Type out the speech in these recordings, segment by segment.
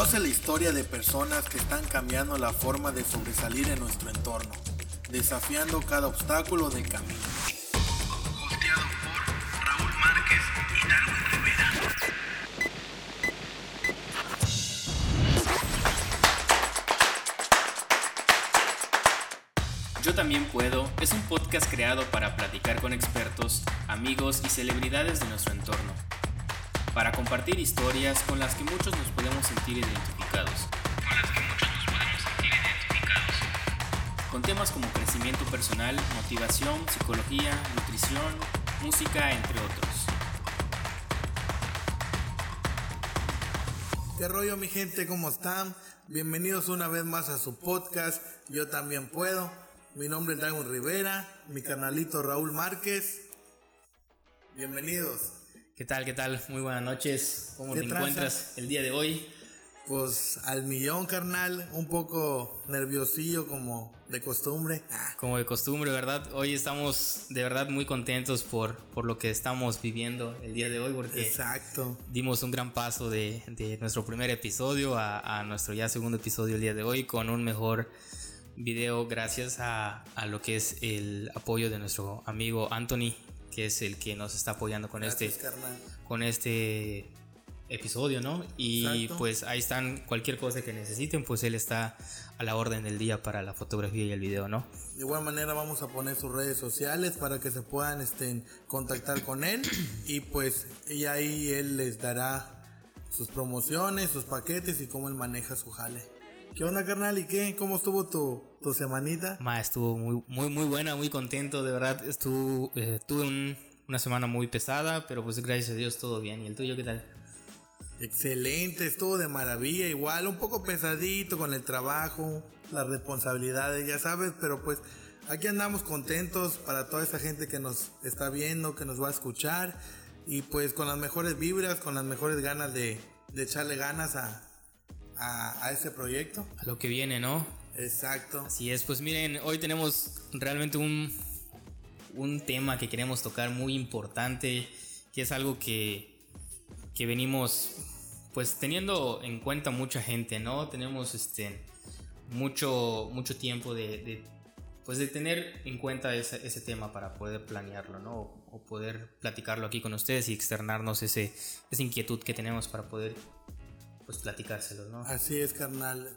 Conoce la historia de personas que están cambiando la forma de sobresalir en nuestro entorno, desafiando cada obstáculo del camino. Hosteado por Raúl Márquez y Darwin Rivera. Yo también puedo es un podcast creado para platicar con expertos, amigos y celebridades de nuestro entorno para compartir historias con las que muchos nos podemos sentir identificados. Con las que muchos nos podemos sentir identificados. Con temas como crecimiento personal, motivación, psicología, nutrición, música, entre otros. ¿Qué rollo mi gente? ¿Cómo están? Bienvenidos una vez más a su podcast. Yo también puedo. Mi nombre es Dragon Rivera, mi canalito Raúl Márquez. Bienvenidos. ¿Qué tal? ¿Qué tal? Muy buenas noches. ¿Cómo te encuentras el día de hoy? Pues al millón, carnal. Un poco nerviosillo como de costumbre. Como de costumbre, ¿verdad? Hoy estamos de verdad muy contentos por, por lo que estamos viviendo el día de hoy porque Exacto. dimos un gran paso de, de nuestro primer episodio a, a, nuestro ya segundo episodio el día de hoy con un mejor video gracias a, a lo que es el apoyo de nuestro amigo Anthony que es el que nos está apoyando con este con este episodio, ¿no? Y pues ahí están cualquier cosa que necesiten, pues él está a la orden del día para la fotografía y el video, ¿no? De igual manera vamos a poner sus redes sociales para que se puedan este, contactar con él y pues y ahí él les dará sus promociones, sus paquetes y cómo él maneja su jale. ¿Qué onda, carnal? ¿Y qué? ¿Cómo estuvo tu, tu semanita? Ma, estuvo muy, muy, muy buena, muy contento, de verdad. Estuvo, eh, tuve una semana muy pesada, pero pues gracias a Dios todo bien. ¿Y el tuyo qué tal? Excelente, estuvo de maravilla, igual, un poco pesadito con el trabajo, las responsabilidades, ya sabes, pero pues aquí andamos contentos para toda esa gente que nos está viendo, que nos va a escuchar y pues con las mejores vibras, con las mejores ganas de, de echarle ganas a, a, a este proyecto. A lo que viene, ¿no? Exacto. Así es, pues miren, hoy tenemos realmente un, un tema que queremos tocar muy importante, que es algo que, que venimos pues teniendo en cuenta mucha gente, ¿no? Tenemos este mucho, mucho tiempo de, de pues de tener en cuenta ese, ese, tema para poder planearlo, ¿no? O, poder platicarlo aquí con ustedes y externarnos ese, esa inquietud que tenemos para poder pues platicárselo, ¿no? Así es, carnal.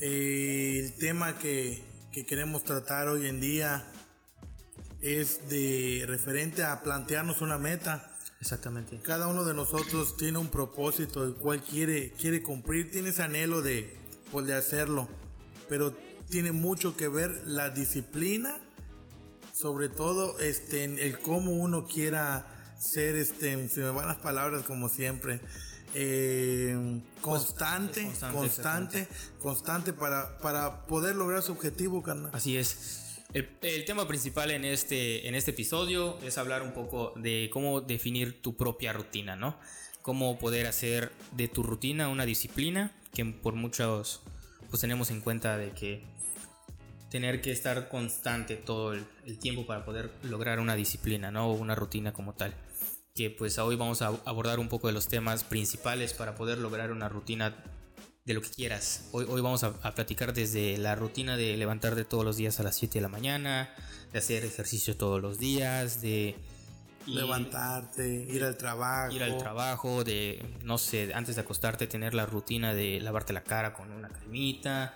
Eh, el tema que, que, queremos tratar hoy en día es de referente a plantearnos una meta. Exactamente. Cada uno de nosotros tiene un propósito el cual quiere, quiere cumplir, tiene ese anhelo de, pues, de hacerlo, pero tiene mucho que ver la disciplina, sobre todo este, en el cómo uno quiera ser, este, se me van las palabras como siempre, eh, constante, pues, constante, constante, constante, para, para poder lograr su objetivo, carnal. Así es. El, el, tema principal en este, en este episodio es hablar un poco de cómo definir tu propia rutina, ¿no? Cómo poder hacer de tu rutina una disciplina que por muchos pues tenemos en cuenta de que tener que estar constante todo el, el tiempo para poder lograr una disciplina, ¿no? O una rutina como tal que pues hoy vamos a abordar un poco de los temas principales para poder lograr una rutina de lo que quieras. Hoy, hoy vamos a, a, platicar desde la rutina de levantarte todos los días a las 7 de la mañana, de hacer ejercicio todos los días, de... Ir, levantarte, ir al trabajo. Ir al trabajo, de, no sé, antes de acostarte tener la rutina de lavarte la cara con una cremita,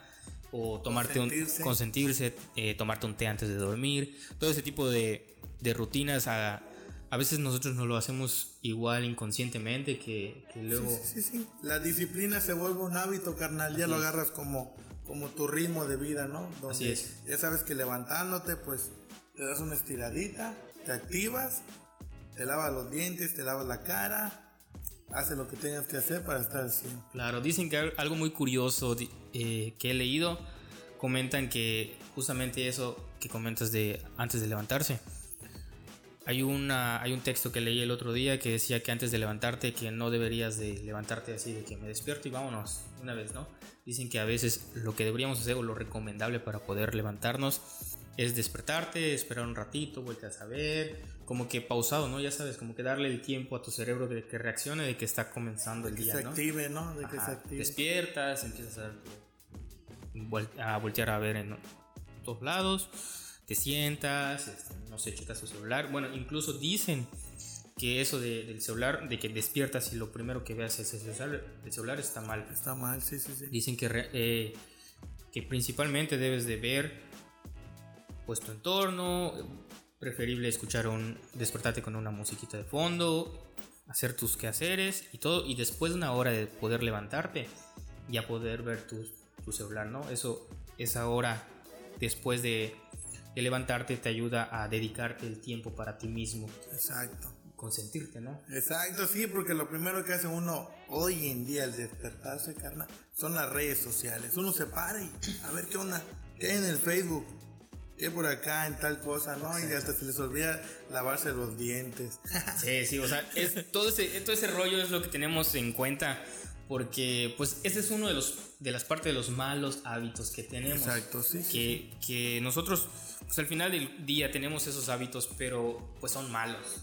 o tomarte consentirse. un... consentirse, eh, tomarte un té antes de dormir, todo ese tipo de, de rutinas a a veces nosotros no lo hacemos igual inconscientemente que, que luego... Sí, sí, sí, La disciplina se vuelve un hábito, carnal. Ya Así lo agarras como, como tu ritmo de vida, ¿no? Donde Así es. Ya sabes que levantándote, pues te das una estiradita, te activas, te lavas los dientes, te lavas la cara, haces lo que tengas que hacer para estar así. Claro, dicen que algo muy curioso eh, que he leído, comentan que justamente eso que comentas de antes de levantarse hay, una, hay un texto que leí el otro día que decía que antes de levantarte, que no deberías de levantarte así de que me despierto y vámonos una vez, ¿no? Dicen que a veces lo que deberíamos hacer o lo recomendable para poder levantarnos es despertarte, esperar un ratito, vueltas a ver, como que pausado, ¿no? Ya sabes, como que darle el tiempo a tu cerebro de que reaccione, de que está comenzando el que día, se ¿no? active, ¿no? De que se active. Despiertas, empiezas a, a voltear a ver en todos lados, te sientas, este, no sé, checas tu celular. Bueno, incluso dicen que eso de- del celular, de que despiertas y lo primero que veas es el celular, el celular está mal. Está mal, sí, sí, sí. Dicen que, eh, que principalmente debes de ver pues tu entorno, preferible escuchar un despertarte con una musiquita de fondo, hacer tus quehaceres y todo y después de una hora de poder levantarte ya poder ver tu, tu celular, ¿no? Eso esa hora después de, de levantarte te ayuda a dedicarte el tiempo para ti mismo, Exacto. consentirte, ¿no? Exacto, sí, porque lo primero que hace uno hoy en día al despertarse, carnal, son las redes sociales. Uno se para y a ver qué onda, qué hay en el Facebook, qué por acá, en tal cosa, ¿no? Y hasta se les olvida lavarse los dientes. Sí, sí, o sea, es, todo, ese, todo ese rollo es lo que tenemos en cuenta. Porque, pues, ese es uno de los de las partes de los malos hábitos que tenemos. Exacto, sí, sí, Que, que nosotros, pues, al final del día tenemos esos hábitos, pero, pues, son malos.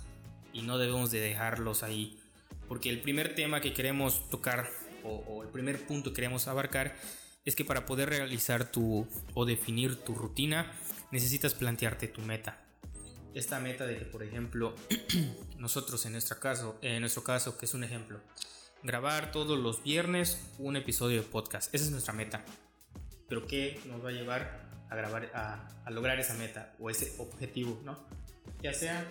Y no debemos de dejarlos ahí. Porque el primer tema que queremos tocar, o, o el primer punto que queremos abarcar, es que para poder realizar tu, o definir tu rutina, necesitas plantearte tu meta esta meta de que, por ejemplo, nosotros en, nuestro caso, en nuestro caso, que es un ejemplo, grabar todos los viernes un episodio de podcast. Esa es nuestra meta. Pero ¿qué nos va a llevar a grabar, a, a lograr esa meta o ese objetivo, no? Ya sea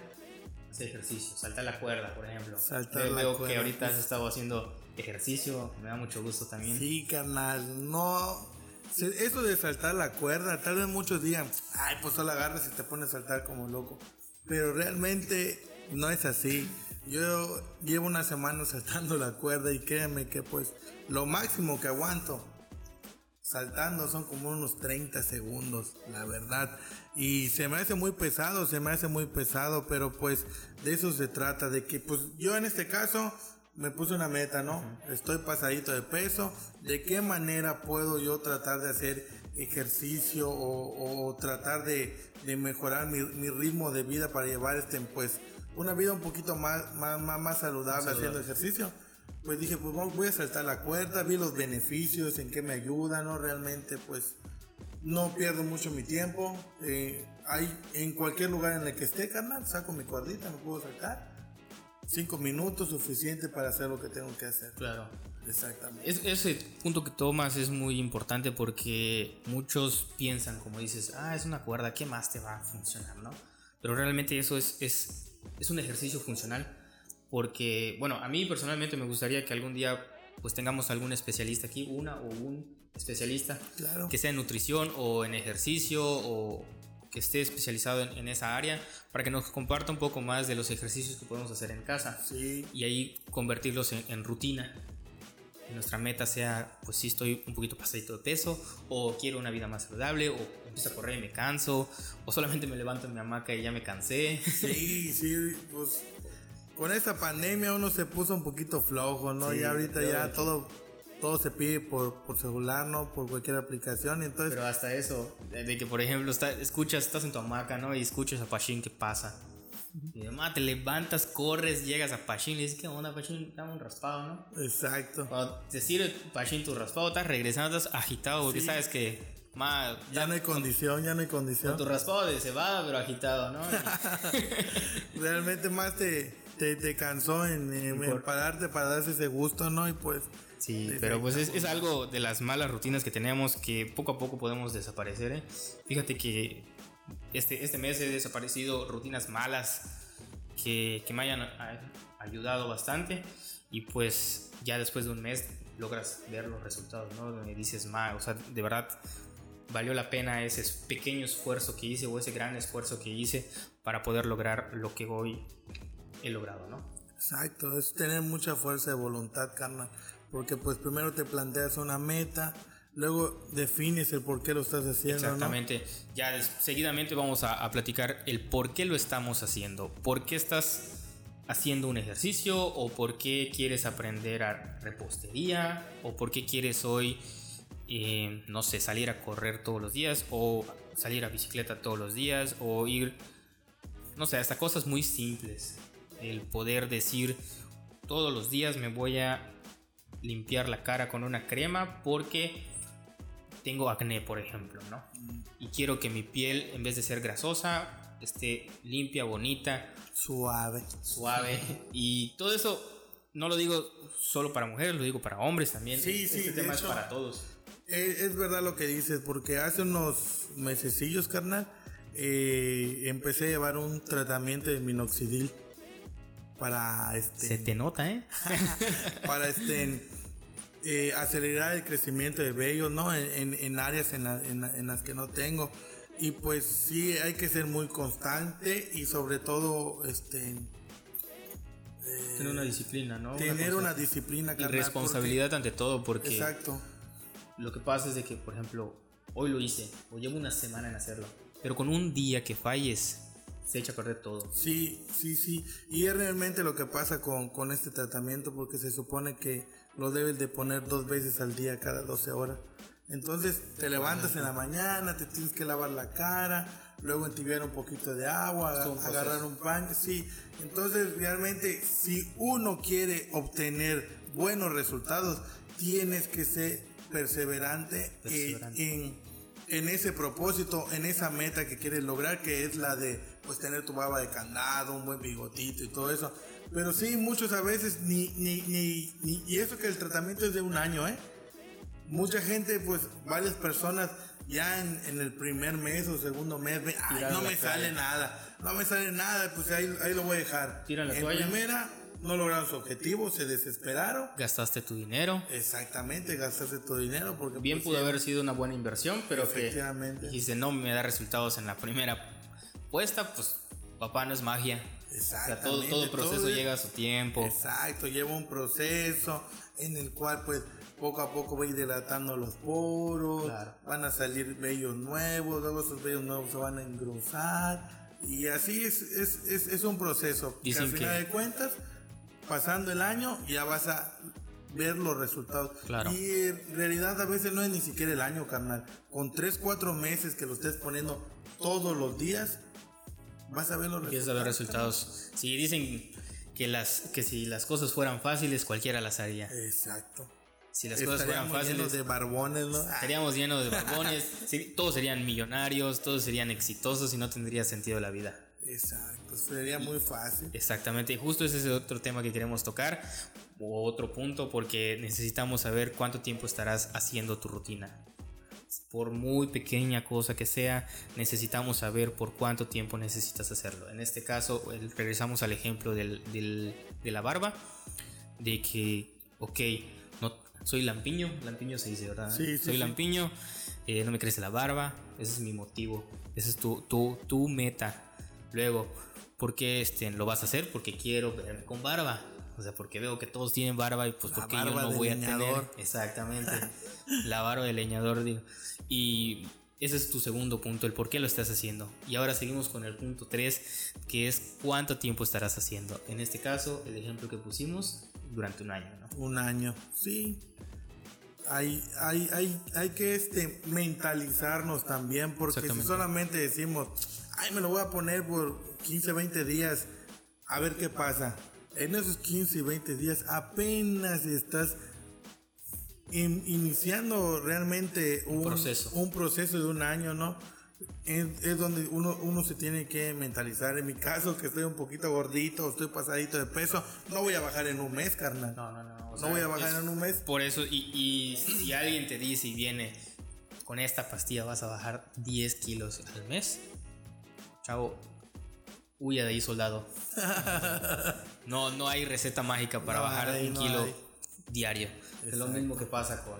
hacer ejercicio, saltar la cuerda, por ejemplo. Saltar Yo la veo que ahorita has estado haciendo ejercicio, me da mucho gusto también. Sí, carnal, no. Eso de saltar la cuerda, tal vez muchos digan, ay, pues solo agarras y te pones a saltar como loco. Pero realmente no es así. Yo llevo una semana saltando la cuerda y créanme que pues lo máximo que aguanto saltando son como unos 30 segundos, la verdad. Y se me hace muy pesado, se me hace muy pesado, pero pues de eso se trata, de que pues yo en este caso me puse una meta, ¿no? Estoy pasadito de peso, ¿de qué manera puedo yo tratar de hacer ejercicio o, o tratar de, de mejorar mi, mi ritmo de vida para llevar este, pues, una vida un poquito más, más, más, más saludable haciendo ejercicio? Pues dije, pues voy a saltar la cuerda, vi los beneficios, en qué me ayuda, ¿no? Realmente, pues, no pierdo mucho mi tiempo. eh, hay en cualquier lugar en el que esté, carnal, saco mi cuerdita, me puedo saltar. Cinco minutos suficiente para hacer lo que tengo que hacer. Claro. Exactamente. Es- ese punto que tomas es muy importante porque muchos piensan, como dices, ah, es una cuerda, ¿qué más te va a funcionar, no? Pero realmente eso es, es, es un ejercicio funcional porque, bueno, a mí personalmente me gustaría que algún día pues tengamos algún especialista aquí, una o un especialista Claro. que sea en nutrición o en ejercicio o que esté especializado en, en esa área para que nos comparta un poco más de los ejercicios que podemos hacer en casa Sí, y ahí convertirlos en, en rutina. Nuestra meta sea, pues si estoy un poquito pasadito de peso, o quiero una vida más saludable, o empiezo a correr y me canso, o solamente me levanto en mi hamaca y ya me cansé. sí, sí, pues con esta pandemia uno se puso un poquito flojo, ¿no? Sí, y ahorita ya todo, todo se pide por, por celular, ¿no? Por cualquier aplicación. Y entonces, Pero hasta eso, de, de que por ejemplo está, escuchas, estás en tu hamaca, ¿no? Y escuchas a Pachín que pasa. Y demás, te levantas, corres, llegas a Pachín, le dices, ¿qué onda, Pachín? Dame un raspado, ¿no? exacto. Cuando te sirve Pachín tu raspado, estás regresando, estás agitado, porque Sí. sabes que, ma, Ya no hay condición, ya no hay con condición. tu raspado de cebada, pero agitado, ¿no? Realmente más te, te, te cansó en, en- en pararte para darse ese gusto, ¿no? Y pues, Sí, pero pues es, es algo de las malas rutinas que tenemos que poco a poco podemos desaparecer. ¿eh? Fíjate que este, este mes he desaparecido rutinas malas que, que me hayan ayudado bastante y pues ya después de un mes logras ver los resultados, ¿no? Me dices, ma, o sea, de verdad valió la pena ese pequeño esfuerzo que hice o ese gran esfuerzo que hice para poder lograr lo que hoy he logrado, ¿no? exacto, es tener mucha fuerza de voluntad, carnal. Porque pues primero te planteas una meta, luego defines el por qué lo estás haciendo. Exactamente. Ya seguidamente vamos a, a platicar el por qué lo estamos haciendo. ¿Por qué estás haciendo un ejercicio? ¿O por qué quieres aprender a repostería? ¿O por qué quieres hoy, eh, no sé, salir a correr todos los días? ¿O salir a bicicleta todos los días o ir, no sé, hasta cosas muy simples. El poder decir todos los días me voy a limpiar la cara con una crema porque tengo acné, por ejemplo, ¿no? Y quiero que mi piel, en vez de ser grasosa, esté limpia, bonita. Suave. Suave. Y todo eso no lo digo solo para mujeres, lo digo para hombres también. Sí, sí, este tema es para todos. Es, es, verdad lo que dices, porque hace unos mesecillos, carnal, eh, empecé a llevar un tratamiento de minoxidil para este. Se te nota, ¿eh? para este. Eh, acelerar el crecimiento de vello, ¿no? En, en áreas en, la, en, en, las que no tengo. Y pues sí, hay que ser muy constante y sobre todo, este... Eh, tener una disciplina, ¿no? Tener una, una disciplina, Y responsabilidad porque, ante todo, porque... Exacto. Lo que pasa es de que, por ejemplo, hoy lo hice, o llevo una semana en hacerlo, pero con un día que falles, se echa a perder todo. Sí, sí, sí. Y es realmente lo que pasa con, con este tratamiento, porque se supone que lo debes de poner dos veces al día, cada 12 horas. Entonces te levantas en la mañana, te tienes que lavar la cara, luego entibiar un poquito de agua, agarrar un pan, sí. Entonces realmente si uno quiere obtener buenos resultados, tienes que ser perseverante, perseverante. En, en, ese propósito, en esa meta que quieres lograr, que es la de pues tener tu baba de candado, un buen bigotito y todo eso. Pero sí, muchos a veces ni, ni, ni, ni y eso que el tratamiento es de un año, ¿eh? mucha gente, pues varias personas ya en, en, el primer mes o segundo mes, ay, no me sale nada, no me sale nada, pues ahí, ahí lo voy a dejar. Tiran la en toalla. primera, no lograron su objetivo, se desesperaron. Gastaste tu dinero. Exactamente, gastaste tu dinero. porque Bien pues, pudo haber sido una buena inversión, pero que dijiste, no me da resultados en la primera puesta, pues papá no es magia. O sea, todo, Exactamente, todo proceso todo llega a su tiempo. Exacto, lleva un proceso en el cual pues poco a poco va a ir dilatando los poros, Claro. van a salir vellos nuevos, luego esos vellos nuevos se van a engrosar y así es, es, es, es un proceso. que Dicen al final que- de cuentas, pasando el año ya vas a ver los resultados. Claro. Y en realidad a veces no es ni siquiera el año, carnal. Con 3, 4 meses que lo estés poniendo todos los días, vas a ver los Empiezas a ver resultados. Si dicen que las que si las cosas fueran fáciles, cualquiera las haría. Exacto. Si las cosas fueran Estaríamos llenos fáciles, de barbones, ¿no? Ah, estaríamos llenos de barbones, sí, todos serían millonarios, todos serían exitosos y no tendría sentido la vida. Exacto, sería muy fácil. Exactamente, y justo ese es otro tema que queremos tocar, o otro punto, porque necesitamos saber cuánto tiempo estarás haciendo tu rutina. Por muy pequeña cosa que sea, necesitamos saber por cuánto tiempo necesitas hacerlo. En este caso, regresamos al ejemplo del, del- de la barba, de que, ok, no, soy lampiño, lampiño se dice, ¿verdad? Sí, sí, soy sí. lampiño, eh, no me crece la barba, ese es mi motivo, esa es tu, tu, tu meta. Luego, ¿por qué este, lo vas a hacer? Porque quiero verme con barba. O sea, porque veo que todos tienen barba y pues La porque yo no voy a leñador. tener. Exactamente. la barba de leñador, digo. Y ese es tu segundo punto, el por qué lo estás haciendo. Y ahora seguimos con el punto 3, que es cuánto tiempo estarás haciendo. En este caso, el ejemplo que pusimos, durante un año, ¿no? Un año, sí. Hay, hay, hay, hay que este, mentalizarnos también, porque si solamente decimos, ay, me lo voy a poner por 15, 20 días, a ver qué pasa. En esos 15 y 20 días apenas estás in- iniciando realmente un, proceso. un proceso de un año, ¿no? Es, es donde uno, uno se tiene que mentalizar. En mi caso, que estoy un poquito gordito, estoy pasadito de peso, no voy a bajar en un mes, carnal. No, no, no. No sea, voy a bajar es- en un mes. Por eso, y, y si alguien te dice y viene con esta pastilla vas a bajar 10 kilos al mes, chavo, huya de ahí, soldado. No, no hay receta mágica para No bajar hay, un no kilo hay. diario. Es lo mismo que pasa con,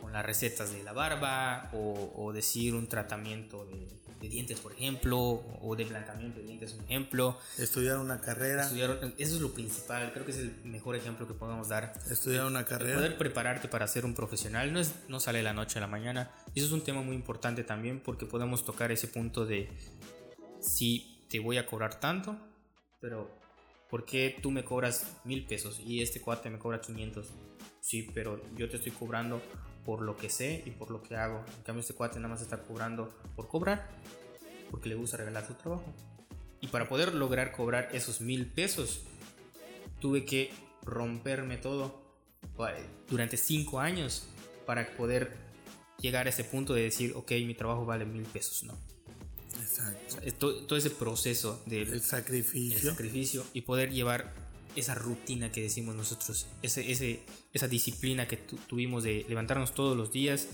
con las recetas de la barba o, o decir un tratamiento de, de dientes, por ejemplo, o de blancamiento de dientes, un ejemplo. Estudiar una carrera. Estudiar- eso es lo principal, creo que es el mejor ejemplo que podemos dar. Estudiar una El carrera. poder prepararte para ser un profesional no, es, no sale de la noche a la mañana. Y eso es un tema muy importante también porque podemos tocar ese punto de si te voy a cobrar tanto, pero ¿por qué tú me cobras mil pesos y este cuate me cobra 500? Sí, pero yo te estoy cobrando por lo que sé y por lo que hago. En cambio, este cuate nada más está cobrando por cobrar, porque le gusta regalar su trabajo. Y para poder lograr cobrar esos mil pesos, tuve que romperme todo durante cinco años para poder llegar a ese punto de decir, ok, mi trabajo vale mil pesos, ¿no? Exacto. todo, ese proceso del sacrificio. sacrificio y poder llevar esa rutina que decimos nosotros, ese, ese, esa disciplina que tuvimos de levantarnos todos los días,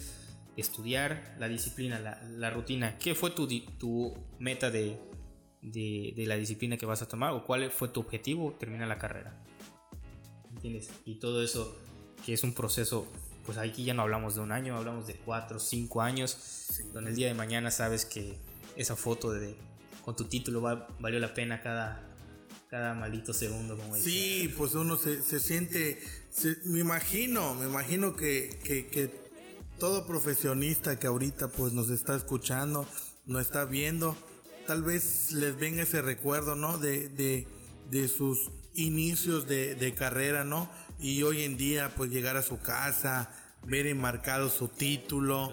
estudiar, la disciplina, la, la rutina. ¿Qué fue tu, tu meta de, de, de, la disciplina que vas a tomar o cuál fue tu objetivo? Terminar la carrera. ¿Entiendes? Y todo eso que es un proceso, pues aquí ya no hablamos de un año, hablamos de cuatro, cinco años, donde el día de mañana sabes que esa foto de, con tu título valió la pena cada, cada maldito segundo. Como sí, pues uno se, se siente, me imagino, me imagino que, que, que, todo profesionista que ahorita pues nos está escuchando, nos está viendo, tal vez les venga ese recuerdo, ¿no? De, de, de sus inicios de, de carrera, ¿no? y hoy en día pues llegar a su casa, ver enmarcado su título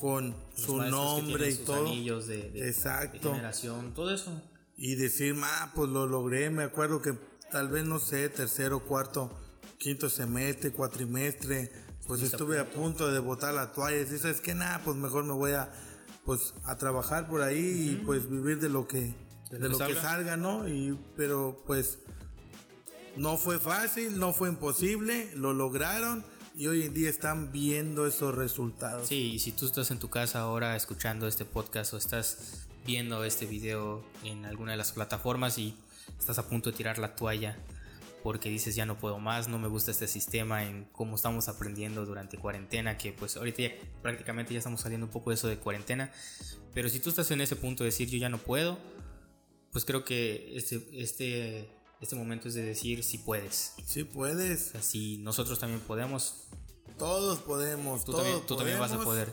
con su nombre y todo. Anillos de, Exacto. generación, todo eso. Y decir, ah, pues lo logré, me acuerdo que tal vez no sé, tercero, cuarto, quinto semestre, cuatrimestre, pues estuve a punto de botar la toalla y decir, ¿sabes qué? Nada, pues mejor me voy a pues a trabajar por ahí y pues vivir de lo que de, lo que salga, ¿no? Y pero pues no fue fácil, no fue imposible, lo lograron y hoy en día están viendo esos resultados. Sí, y si tú estás en tu casa ahora escuchando este podcast o estás viendo este video en alguna de las plataformas y estás a punto de tirar la toalla porque dices ya no puedo más, no me gusta este sistema en cómo estamos aprendiendo durante cuarentena, que pues ahorita ya prácticamente ya estamos saliendo un poco de eso de cuarentena, pero si tú estás en ese punto de decir yo ya no puedo, pues creo que este, este este momento es de decir si puedes. Si puedes. si nosotros también podemos. Todos podemos. Tú, también, tú también vas a poder.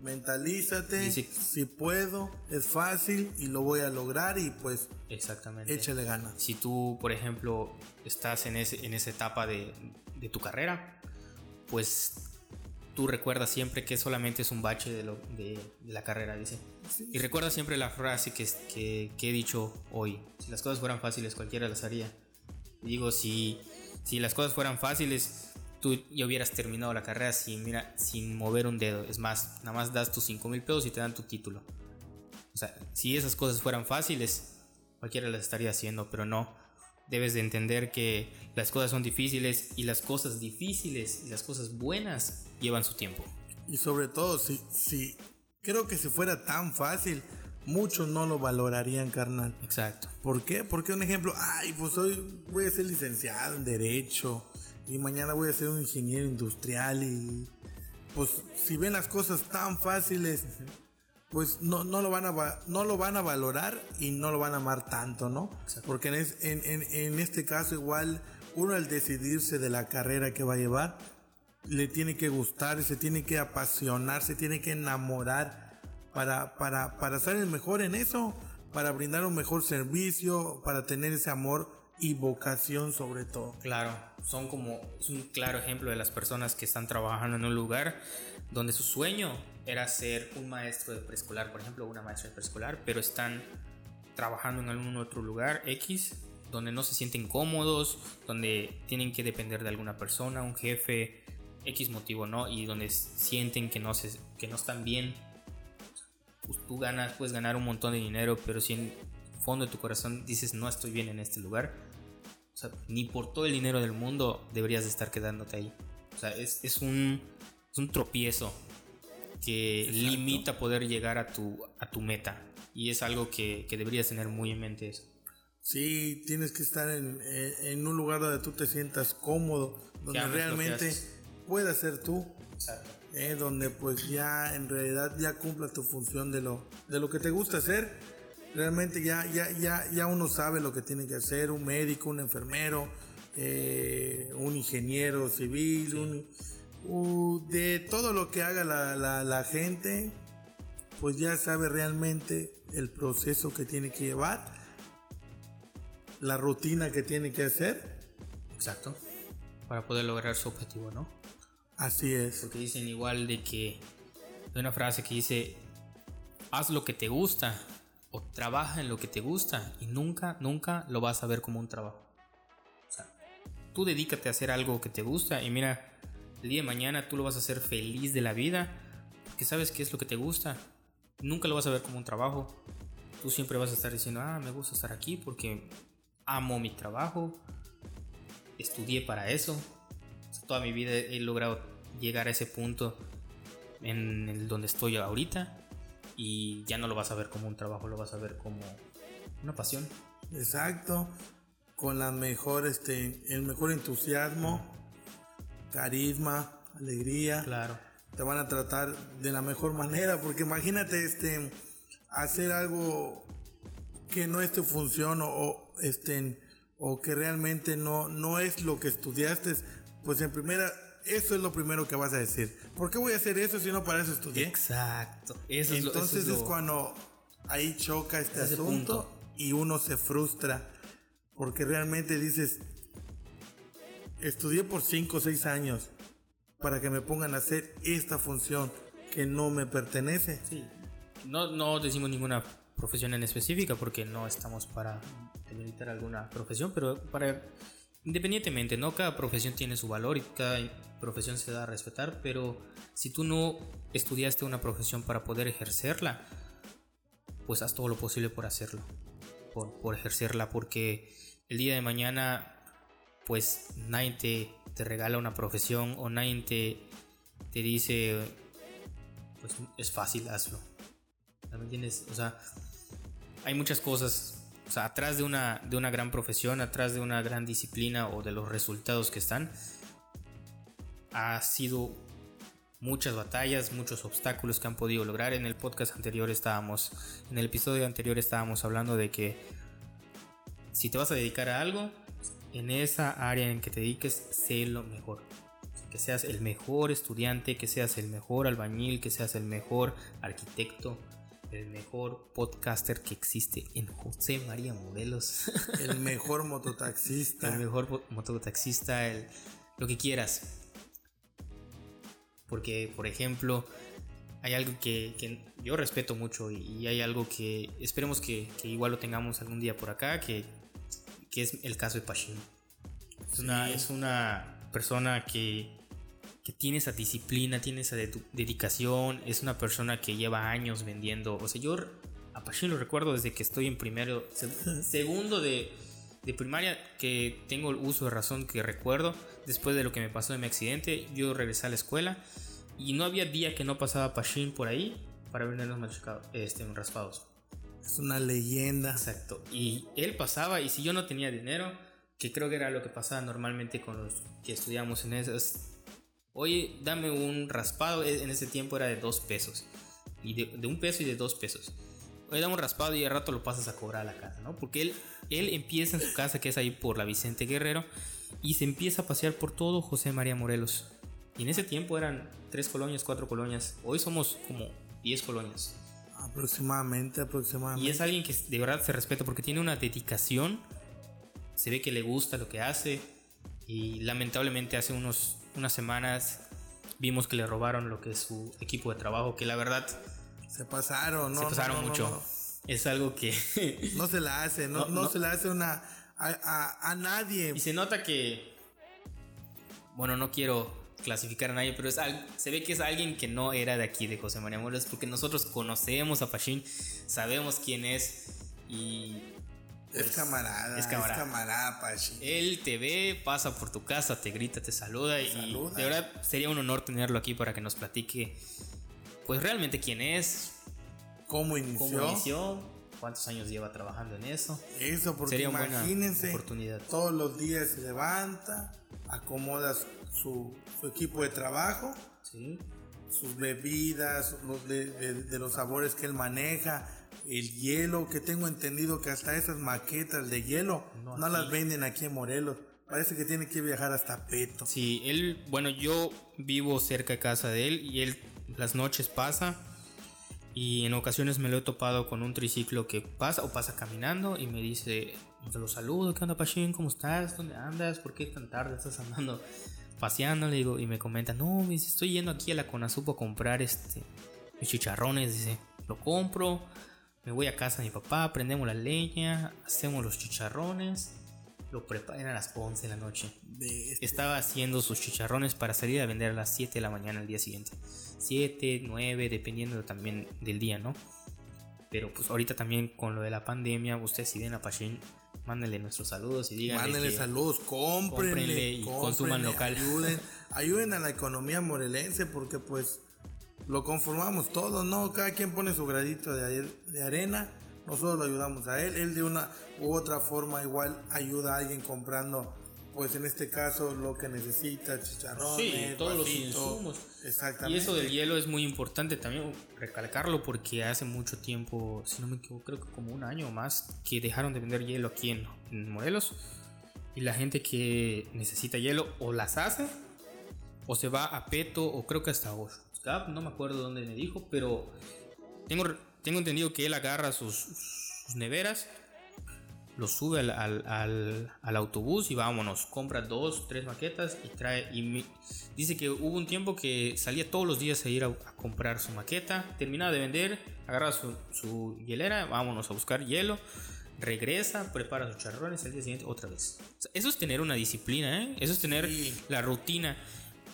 Mentalízate. Si, puedo, es fácil y lo voy a lograr y pues. Exactamente. Échale ganas. Si tú, por ejemplo, estás en, ese, en esa etapa de, de tu carrera, pues tú recuerdas siempre que solamente es un bache de, lo, de, la carrera, dice. Y recuerda siempre la frase que, que, he dicho hoy. Si las cosas fueran fáciles, cualquiera las haría. Digo, si, si las cosas fueran fáciles, tú ya hubieras terminado la carrera sin, mira, sin mover un dedo. Es más, nada más das tus 5 mil pesos y te dan tu título. O sea, si esas cosas fueran fáciles, cualquiera las estaría haciendo, pero no debes de entender que las cosas son difíciles y las cosas difíciles y las cosas buenas llevan su tiempo. Y sobre todo, si, si creo que si fuera tan fácil, muchos no lo valorarían, carnal. Exacto. ¿Por qué? Porque un ejemplo, ay, pues hoy voy a ser licenciado en Derecho y mañana voy a ser un ingeniero industrial y pues si ven las cosas tan fáciles, pues no, no, lo van a, no lo van a valorar y no lo van a amar tanto, ¿no? Porque en, en, en, este caso igual uno al decidirse de la carrera que va a llevar, le tiene que gustar, se tiene que apasionar, se tiene que enamorar para, para, para ser el mejor en eso, para brindar un mejor servicio, para tener ese amor y vocación sobre todo. Claro, son como, un claro ejemplo de las personas que están trabajando en un lugar donde su sueño era ser un maestro de preescolar, por ejemplo, una maestra de preescolar, pero están trabajando en algún otro lugar X, donde no se sienten cómodos, donde tienen que depender de alguna persona, un jefe, X motivo, ¿no? Y donde sienten que no, se, que no están bien. Pues tú ganas, puedes ganar un montón de dinero, pero si fondo de tu corazón dices no estoy bien en este lugar, o sea, ni por todo el dinero del mundo deberías de estar quedándote ahí. O sea, es, es un, es un tropiezo que limita poder llegar a tu, a tu meta. Y es algo que, que deberías tener muy en mente eso. Sí, tienes que estar en, en, un lugar donde tú te sientas cómodo, donde realmente puedas ser tú. Eh, donde pues ya en realidad ya cumpla tu función de lo, de lo que te gusta hacer. Realmente ya, ya, ya, ya uno sabe lo que tiene que hacer, un médico, un enfermero, eh, un ingeniero civil, un de todo lo que haga la, gente, pues ya sabe realmente el proceso que tiene que llevar, la rutina que tiene que hacer. Exacto. Para poder lograr su objetivo, ¿no? Así es. Porque dicen igual de que hay una frase que dice, haz lo que te gusta o trabaja en lo que te gusta y nunca, nunca lo vas a ver como un trabajo. Tú dedícate a hacer algo que te gusta y mira, el día de mañana tú lo vas a hacer feliz de la vida porque sabes qué es lo que te gusta. Nunca lo vas a ver como un trabajo. Tú siempre vas a estar diciendo, ah, me gusta estar aquí porque amo mi trabajo, estudié para eso. toda mi vida he logrado llegar a ese punto en el donde estoy ahorita y ya no lo vas a ver como un trabajo, lo vas a ver como una pasión. Exacto, con la mejor, este, el mejor entusiasmo, carisma, alegría. Claro. Te van a tratar de la mejor manera, porque imagínate, este, hacer algo que no es tu función o, este, o que realmente no, no es lo que estudiaste, pues en primera eso es lo primero que vas a decir. ¿Por qué voy a hacer eso si no para eso estudié? Exacto. Eso Entonces es, cuando ahí choca este asunto y uno se frustra porque realmente dices, estudié por 5 o 6 años para que me pongan a hacer esta función que no me pertenece. Sí. No, no decimos ninguna profesión en específica porque no estamos para delimitar alguna profesión, pero para independientemente, ¿no? Cada profesión tiene su valor y cada profesión se da a respetar, pero si tú no estudiaste una profesión para poder ejercerla, pues haz todo lo posible por hacerlo, por, ejercerla, porque el día de mañana, pues nadie te, regala una profesión o nadie te, dice, pues es fácil, hazlo. ¿Me entiendes? O sea, hay muchas cosas o sea, atrás de una, de una gran profesión, atrás de una gran disciplina o de los resultados que están, ha sido muchas batallas, muchos obstáculos que han podido lograr. En el podcast anterior estábamos, en el episodio anterior estábamos hablando de que si te vas a dedicar a algo, en esa área en que te dediques, sé lo mejor. Que seas el mejor estudiante, que seas el mejor albañil, que seas el mejor arquitecto, el mejor podcaster que existe en José María Morelos. El mejor mototaxista. el mejor mototaxista, el, lo que quieras. Porque, por ejemplo, hay algo que, yo respeto mucho y, hay algo que esperemos que, igual lo tengamos algún día por acá, que, es el caso de Pachín. Es, una, es una persona que que tiene esa disciplina, tiene esa dedicación, es una persona que lleva años vendiendo. O sea, yo a Pachín lo recuerdo desde que estoy en primero, segundo de, de, primaria, que tengo el uso de razón que recuerdo. Después de lo que me pasó en mi accidente, yo regresé a la escuela y no había día que no pasaba Pachín por ahí para vender los machucados, este, raspados. Es una leyenda. Exacto. Y él pasaba y si yo no tenía dinero, que creo que era lo que pasaba normalmente con los que estudiamos en esas oye, dame un raspado, e, en ese tiempo era de dos pesos, y de, un peso y de dos pesos. Oye, dame un raspado y al rato lo pasas a cobrar a la casa, ¿no? Porque él, él empieza en su casa, que es ahí por la Vicente Guerrero, y se empieza a pasear por todo José María Morelos. Y en ese tiempo eran tres colonias, cuatro colonias. Hoy somos como diez colonias. Aproximadamente, aproximadamente. Y es alguien que de verdad se respeta porque tiene una dedicación. Se ve que le gusta lo que hace. Y lamentablemente hace unos unas semanas vimos que le robaron lo que es su equipo de trabajo, que la verdad... Se pasaron, ¿no? Se pasaron mucho. Es algo que... no se la hace, no, no, se la hace una... A, nadie. Y se nota que... Bueno, no quiero clasificar a nadie, pero es, se ve que es alguien que no era de aquí, de José María Morelos, porque nosotros conocemos a Pachín, sabemos quién es y es camarada, es camarada. Pachi. Él te ve, pasa por tu casa, te grita, te saluda y de verdad sería un honor tenerlo aquí para que nos platique pues realmente quién es, cómo inició, cuántos años lleva trabajando en eso. Eso, porque sería imagínense, oportunidad. todos los días se levanta, acomoda su, equipo de trabajo, sus bebidas, de los sabores que él maneja el hielo, que tengo entendido que hasta esas maquetas de hielo no, las venden aquí en Morelos. Parece que tiene que viajar hasta Peto. Sí, él, bueno, yo vivo cerca de casa de él y él las noches pasa y en ocasiones me lo he topado con un triciclo que pasa o pasa caminando y me dice, te lo saludo, ¿qué onda Pachín? ¿Cómo estás? ¿Dónde andas? ¿Por qué tan tarde estás andando paseando, le digo, y me comenta, no, me dice, estoy yendo aquí a la Conasupo a comprar este, mis chicharrones, dice, lo compro, me voy a casa de mi papá, prendemos la leña, hacemos los chicharrones, lo preparan a las 11 de la noche. Este Estaba haciendo sus chicharrones para salir a vender a las 7 de la mañana el día siguiente. 7, 9, dependiendo también del día, ¿no? Pero pues ahorita también con lo de la pandemia, ustedes si ven a Pachín, mándenle nuestros saludos y díganle Mándenle que saludos, cómprenle, cómprenle y cómprenle, consuman local. Ayuden, ayuden a la economía morelense porque pues lo conformamos todos, ¿no? Cada quien pone su gradito de, de arena, nosotros lo ayudamos a él, él de una u otra forma igual ayuda a alguien comprando, pues en este caso lo que necesita, chicharrones, Sí, todos los insumos. Exactamente. Y eso del hielo es muy importante también recalcarlo porque hace mucho tiempo, si no me equivoco, creo que como un año o más, que dejaron de vender hielo aquí en, en Morelos. Y la gente que necesita hielo o las hace o se va a Peto o creo que hasta No me acuerdo dónde me dijo, pero tengo, tengo entendido que él agarra sus, sus neveras, los sube al, al- al- al autobús y vámonos, compra dos, tres maquetas y trae. Y dice que hubo un tiempo que salía todos los días a ir a, a comprar su maqueta, terminaba de vender, agarra su, su hielera, vámonos a buscar hielo. Regresa, prepara sus charrones, el día siguiente otra vez. O sea, eso es tener una disciplina, ¿eh? Eso es tener Sí. la rutina.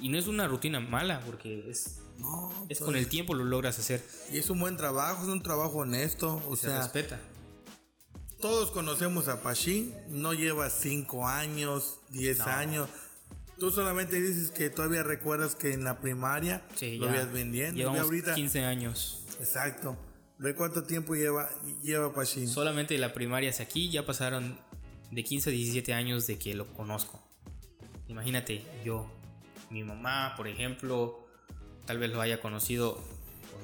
Y no es una rutina mala, porque es, No, es pues, con el tiempo lo logras hacer. Y es un buen trabajo, es un trabajo honesto, o Se sea, respeta. Todos conocemos a Pachín, no lleva 5 años, 10 No. años. Tú solamente dices que todavía recuerdas que en la primaria Sí, lo ya veías vendiendo. Ve Llevamos ahorita, 15 años. exacto. Ve cuánto tiempo lleva, lleva Pachín. Solamente la primaria hacia aquí ya pasaron de 15 a 17 años de que lo conozco. Imagínate, yo, mi mamá, por ejemplo, tal vez lo haya conocido.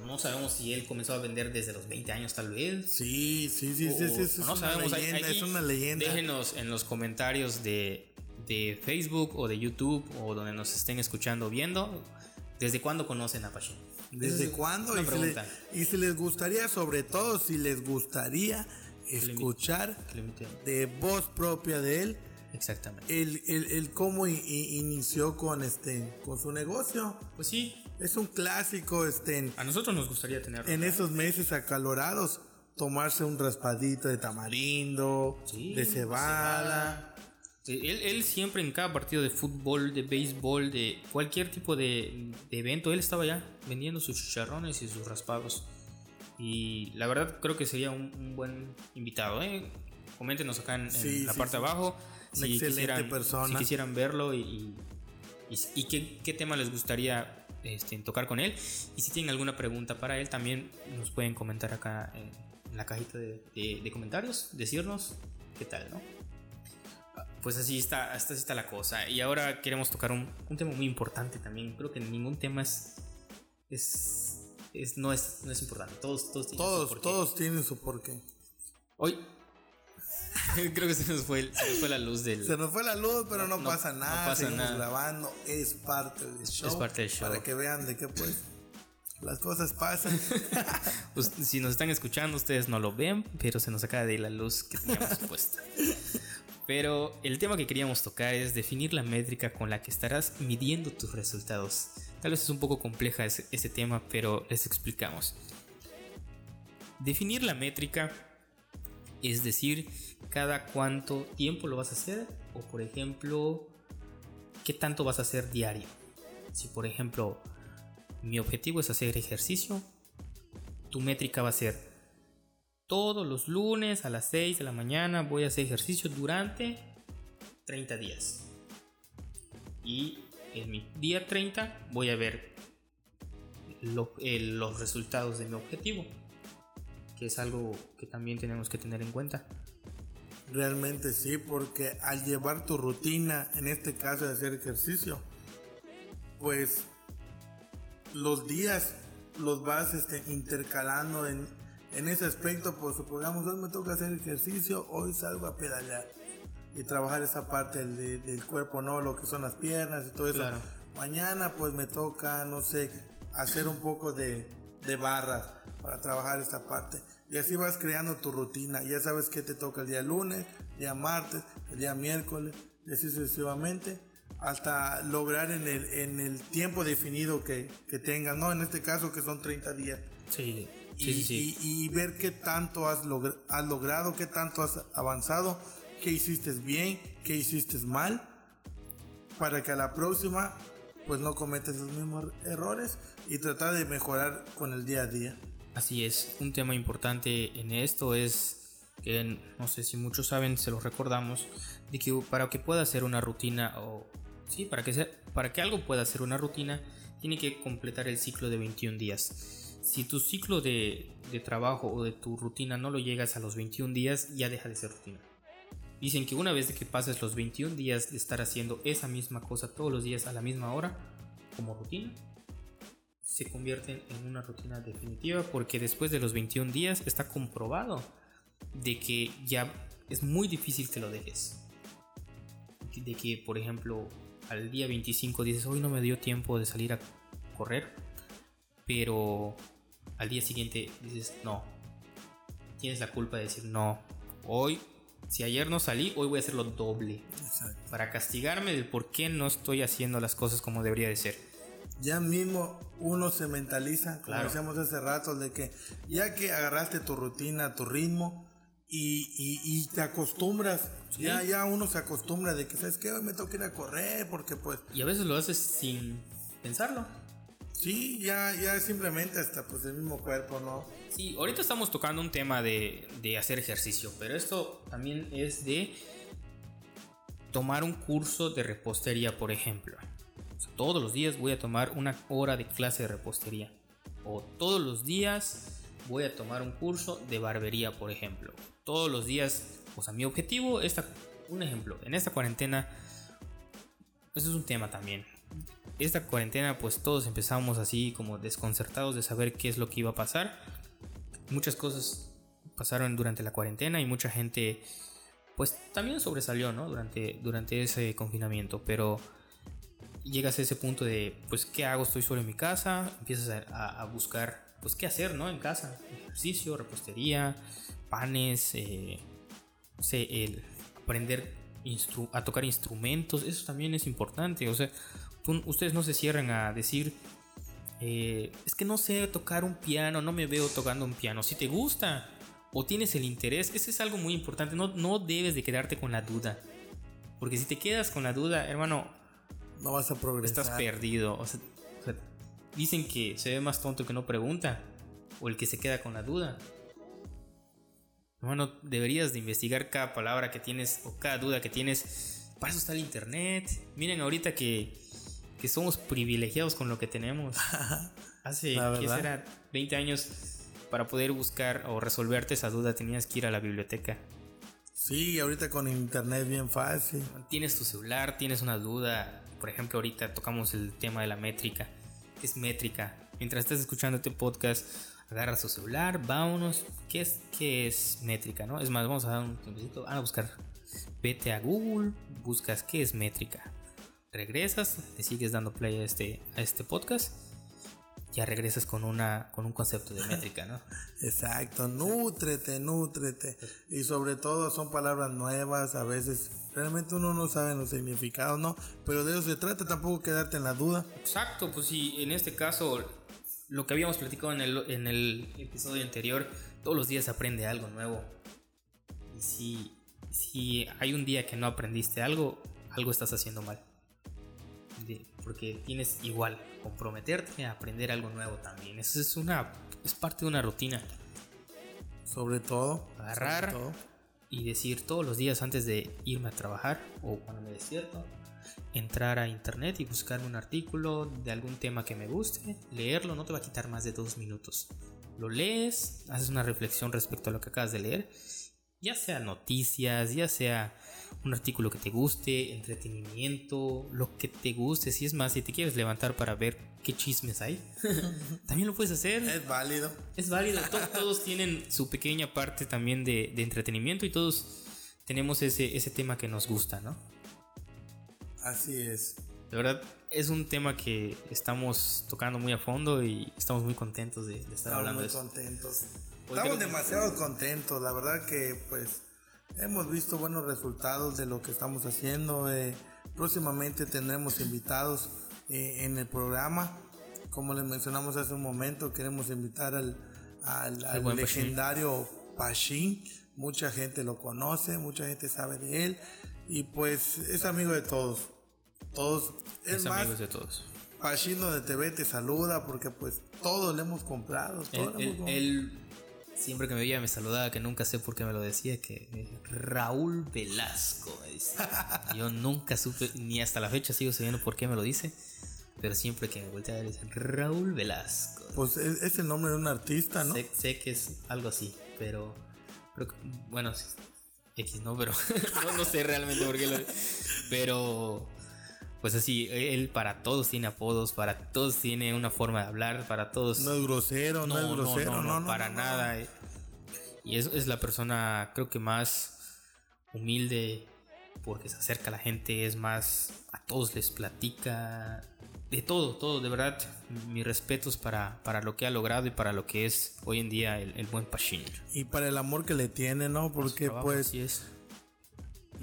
No sabemos si él comenzó a vender desde los 20 años, tal vez. Sí, sí, sí, sí, o- sí, es, no una sabemos. ahí- leyenda, ahí es una leyenda. Déjenos en los comentarios de, de Facebook o de YouTube o donde nos estén escuchando o viendo. ¿Desde cuándo conocen a Pachín? ¿Desde es cuándo? una Y si, y les gustaría, sobre todo, si les gustaría escuchar de voz propia de él Exactamente. el, el, el cómo inició con este con su negocio. Pues sí, Es un clásico este en, a nosotros nos gustaría tenerlo. en esos meses acalorados tomarse un raspadito de tamarindo, Sí, de cebada. Él, él siempre en cada partido de fútbol, de béisbol, de cualquier tipo de, de evento, él estaba ya vendiendo sus chicharrones y sus raspados. Y la verdad creo que sería un, un buen invitado. ¿eh? Coméntenos acá en, la sí, parte de abajo excelente persona. si quisieran verlo y, y, y- y qué, qué tema les gustaría este, tocar con él. Y si tienen alguna pregunta para él, también nos pueden comentar acá en la cajita de, de- de comentarios, decirnos qué tal, ¿no? Pues así está, hasta así está la cosa. Y ahora queremos tocar un, un tema muy importante también. Creo que ningún tema es. es, es- no, es no es importante. Todos, todos tienen su Todos, porqué. todos tienen su porqué. Hoy. creo que se nos, fue, el- se nos fue la luz del. Se nos fue la luz, pero no, No- pasa no nada. pasa seguimos nada. grabando. Es parte del show. parte del show. Para que vean de qué pues las cosas pasan. Pues, si nos están escuchando, ustedes no lo ven, pero se nos acaba de ir la luz que teníamos puesta. Pero el tema que queríamos tocar es definir la métrica con la que estarás midiendo tus resultados. Tal vez es un poco compleja ese, ese tema, pero les explicamos. Definir la métrica es decir, cada cuánto tiempo lo vas a hacer, o por ejemplo, qué tanto vas a hacer diario. Si por ejemplo, mi objetivo es hacer ejercicio, tu métrica va a ser todos los lunes a las 6 de la mañana voy a hacer ejercicio durante 30 días. Y en mi día 30 voy a ver eh, los resultados de mi objetivo. Que es algo que también tenemos que tener en cuenta. Realmente sí, porque al llevar tu rutina, en este caso de hacer ejercicio, pues los días los vas este, intercalando en, en ese aspecto. Pues supongamos, hoy me toca hacer ejercicio, hoy salgo a pedalear y trabajar esa parte del, del cuerpo, ¿no? Lo que son las piernas y todo eso. Claro. Mañana pues me toca, no sé, hacer un poco de, de barras para trabajar esta parte. Y así vas creando tu rutina. Ya sabes que te toca el día lunes, el día martes, el día miércoles, y así sucesivamente. hasta lograr en el, en el tiempo definido que, que tengas, ¿no? En este caso que son 30 días. Sí, Y, sí, sí. sí. y- y ver qué tanto has, logra- has logrado, qué tanto has avanzado, qué hiciste bien, qué hiciste mal, para que a la próxima pues no cometas los mismos errores y tratar de mejorar con el día a día. Así es, un tema importante en esto es que no sé si muchos saben, se los recordamos, de que para que pueda ser una rutina o sí, para que sea, para que algo pueda ser una rutina, tiene que completar el ciclo de 21 días. Si tu ciclo de, de trabajo o de tu rutina no lo llegas a los 21 días, ya deja de ser rutina. Dicen que una vez que pases los 21 días de estar haciendo esa misma cosa todos los días a la misma hora, como rutina, se convierten en una rutina definitiva porque después de los 21 días está comprobado de que ya es muy difícil que lo dejes. De que, por ejemplo, al día 25 dices, hoy no me dio tiempo de salir a correr, pero al día siguiente dices, no, tienes la culpa de decir, no, hoy, si ayer no salí, hoy voy a hacerlo doble para castigarme del por qué no estoy haciendo las cosas como debería de ser. Ya mismo uno se mentaliza, como Claro. decíamos hace rato, de que ya que agarraste tu rutina, tu ritmo y, y- y te acostumbras, Sí. ya, ya uno se acostumbra de que, ¿sabes qué? Hoy me toca ir a correr porque pues Y a veces lo haces sin pensarlo. sí, ya, ya simplemente hasta pues el mismo cuerpo, ¿no? Sí, ahorita estamos tocando un tema de, de hacer ejercicio, pero esto también es de tomar un curso de repostería, por ejemplo. Todos los días voy a tomar una hora de clase de repostería. O todos los días voy a tomar un curso de barbería, por ejemplo. Todos los días, o sea, mi objetivo, esta, un ejemplo, en esta cuarentena, eso es un tema también. Esta cuarentena, pues todos empezamos así como desconcertados de saber qué es lo que iba a pasar muchas cosas pasaron durante la cuarentena y mucha gente pues también sobresalió, ¿no? Durante, durante ese confinamiento, pero llegas a ese punto de pues qué hago, estoy solo en mi casa, empiezas a, buscar pues qué hacer, ¿no? En casa, ejercicio, repostería, panes, eh, no sé, aprender a tocar instrumentos, eso también es importante, o sea, ustedes no se cierran a decir eh, es que no sé tocar un piano, no me veo tocando un piano. Si te gusta o tienes el interés, eso es algo muy importante. No, no debes de quedarte con la duda. Porque si te quedas con la duda, hermano, No vas a progresar. estás perdido. O sea, o sea, dicen que se ve más tonto que no pregunta. O el que se queda con la duda. Hermano, deberías de investigar cada palabra que tienes o cada duda que tienes. Para eso está el internet. Miren ahorita que, que somos privilegiados con lo que tenemos. Hace, ¿qué será? 20 años para poder buscar o resolverte esa duda tenías que ir a la biblioteca. Sí, ahorita con internet bien fácil. Tienes tu celular, tienes una duda. Por ejemplo, ahorita tocamos el tema de la métrica. ¿Qué es métrica? Mientras estás escuchando este podcast, agarra tu celular, vámonos. ¿Qué es, qué es métrica? ¿no? Es más, vamos a dar un tiempecito. Van a buscar. Vete a Google, buscas qué es métrica. Regresas, le sigues dando play a este, este podcast. Ya regresas con, una, con un concepto de métrica, ¿no? Exacto, nútrete, nútrete. Y sobre todo son palabras nuevas, a veces realmente uno no sabe los significados, ¿no? Pero de eso se trata, tampoco quedarte en la duda. Exacto, pues sí, en este caso, lo que habíamos platicado en el, en el episodio anterior, todos los días se aprende algo nuevo. Y si, si hay un día que no aprendiste algo, algo estás haciendo mal. De- porque tienes igual comprometerte a aprender algo nuevo también. Eso es una es parte de una rutina. Sobre todo. Agarrar. sobre todo. Y decir todos los días antes de irme a trabajar o cuando me despierto, entrar a internet y buscarme un artículo de algún tema que me guste, leerlo, no te va a quitar más de dos minutos. Lo lees, haces una reflexión respecto a lo que acabas de leer, ya sea noticias, ya sea un artículo que te guste, entretenimiento, lo que te guste, si es más, si te quieres levantar para ver qué chismes hay, también lo puedes hacer. Es válido. Es válido, to- todos tienen su pequeña parte también de, de entretenimiento y todos tenemos ese, ese tema que nos gusta, ¿no? Así es. De verdad, es un tema que estamos tocando muy a fondo y estamos muy contentos de, de estar Estamos hablando muy de eso. contentos. Porque Estamos demasiado contentos. La verdad que pues hemos visto buenos resultados de lo que estamos haciendo. eh, próximamente tendremos invitados eh, en el programa. Como les mencionamos hace un momento, queremos invitar al, al, legendario Pachín. Mucha gente lo conoce, mucha gente sabe de él y pues es amigo de todos. Todos es, amigo de todos. Pachín donde te ve te saluda porque pues todos le hemos comprado. él, siempre que me veía me saludaba, que nunca sé por qué me lo decía, que Raúl Velasco me dice. Yo nunca supe, ni hasta la fecha sigo sabiendo por qué me lo dice. Pero siempre que me voltea a ver, dicen Raúl Velasco. Pues es, el nombre de un artista, ¿no? Sé, que es algo así, pero. bueno, X no, pero no, sé realmente por qué lo. Pero. Pues así, él para todos tiene apodos, para todos tiene una forma de hablar, para todos. No es grosero, no, es grosero, no, no, para nada. Y es, es la persona, creo que más humilde, porque se acerca a la gente, es más. A todos les platica, de todo, todo, de verdad, mis respetos para, para lo que ha logrado y para lo que es hoy en día el, buen Pachín. Y para el amor que le tiene, ¿no? Porque pues es.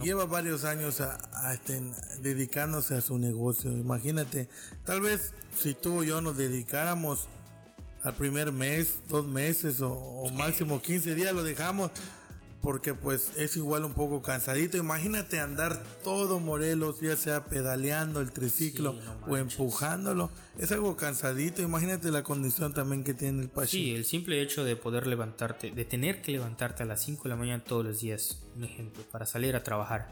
Lleva varios años a, este, dedicándose a su negocio. Imagínate, tal vez si tú o yo nos dedicáramos al primer mes, dos meses o, o máximo 15 días, lo dejamos porque pues es igual un poco cansadito. Imagínate andar todo Morelos, ya sea pedaleando el triciclo o empujándolo. Es algo cansadito. Imagínate la condición también que tiene el Pachi. Sí, el simple hecho de poder levantarte, de tener que levantarte a las 5 de la mañana todos los días, un ejemplo, para salir a trabajar.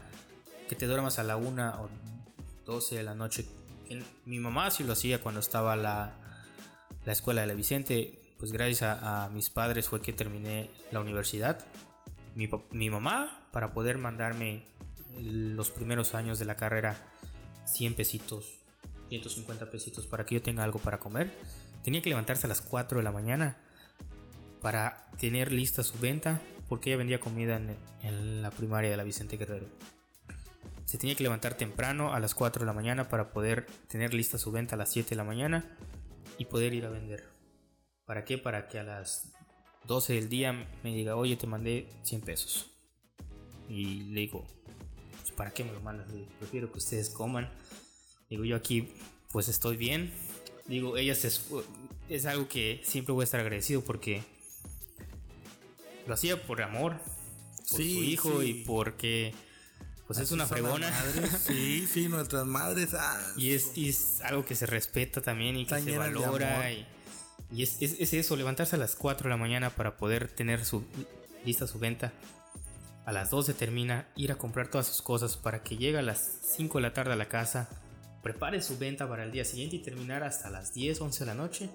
Que te duermas a la 1 o 12 de la noche. Mi mamá sí lo hacía cuando estaba la, la escuela de la Vicente. Pues gracias a, a mis padres fue que terminé la universidad mi, mamá para poder mandarme los primeros años de la carrera 100 pesitos, 150 pesitos para que yo tenga algo para comer. Tenía que levantarse a las 4 de la mañana para tener lista su venta porque ella vendía comida en, en la primaria de la Vicente Guerrero. Se tenía que levantar temprano a las 4 de la mañana para poder tener lista su venta a las 7 de la mañana y poder ir a vender. ¿Para qué? Para que a las 12 del día me diga, oye, te mandé 100 pesos. Y le digo, pues, ¿para qué me lo mandas? prefiero que ustedes coman. Digo, yo aquí pues estoy bien. Digo, ella es algo que siempre voy a estar agradecido porque lo hacía por amor, por su hijo y porque pues es una fregona. sí, sí, nuestras madres. Ah, y, es, y, es, algo que se respeta también y que se valora. Y, y es, eso, levantarse a las 4 de la mañana para poder tener su lista su venta. A las 12 termina, ir a comprar todas sus cosas para que llegue a las 5 de la tarde a la casa, prepare su venta para el día siguiente y terminar hasta las 10, 11 de la noche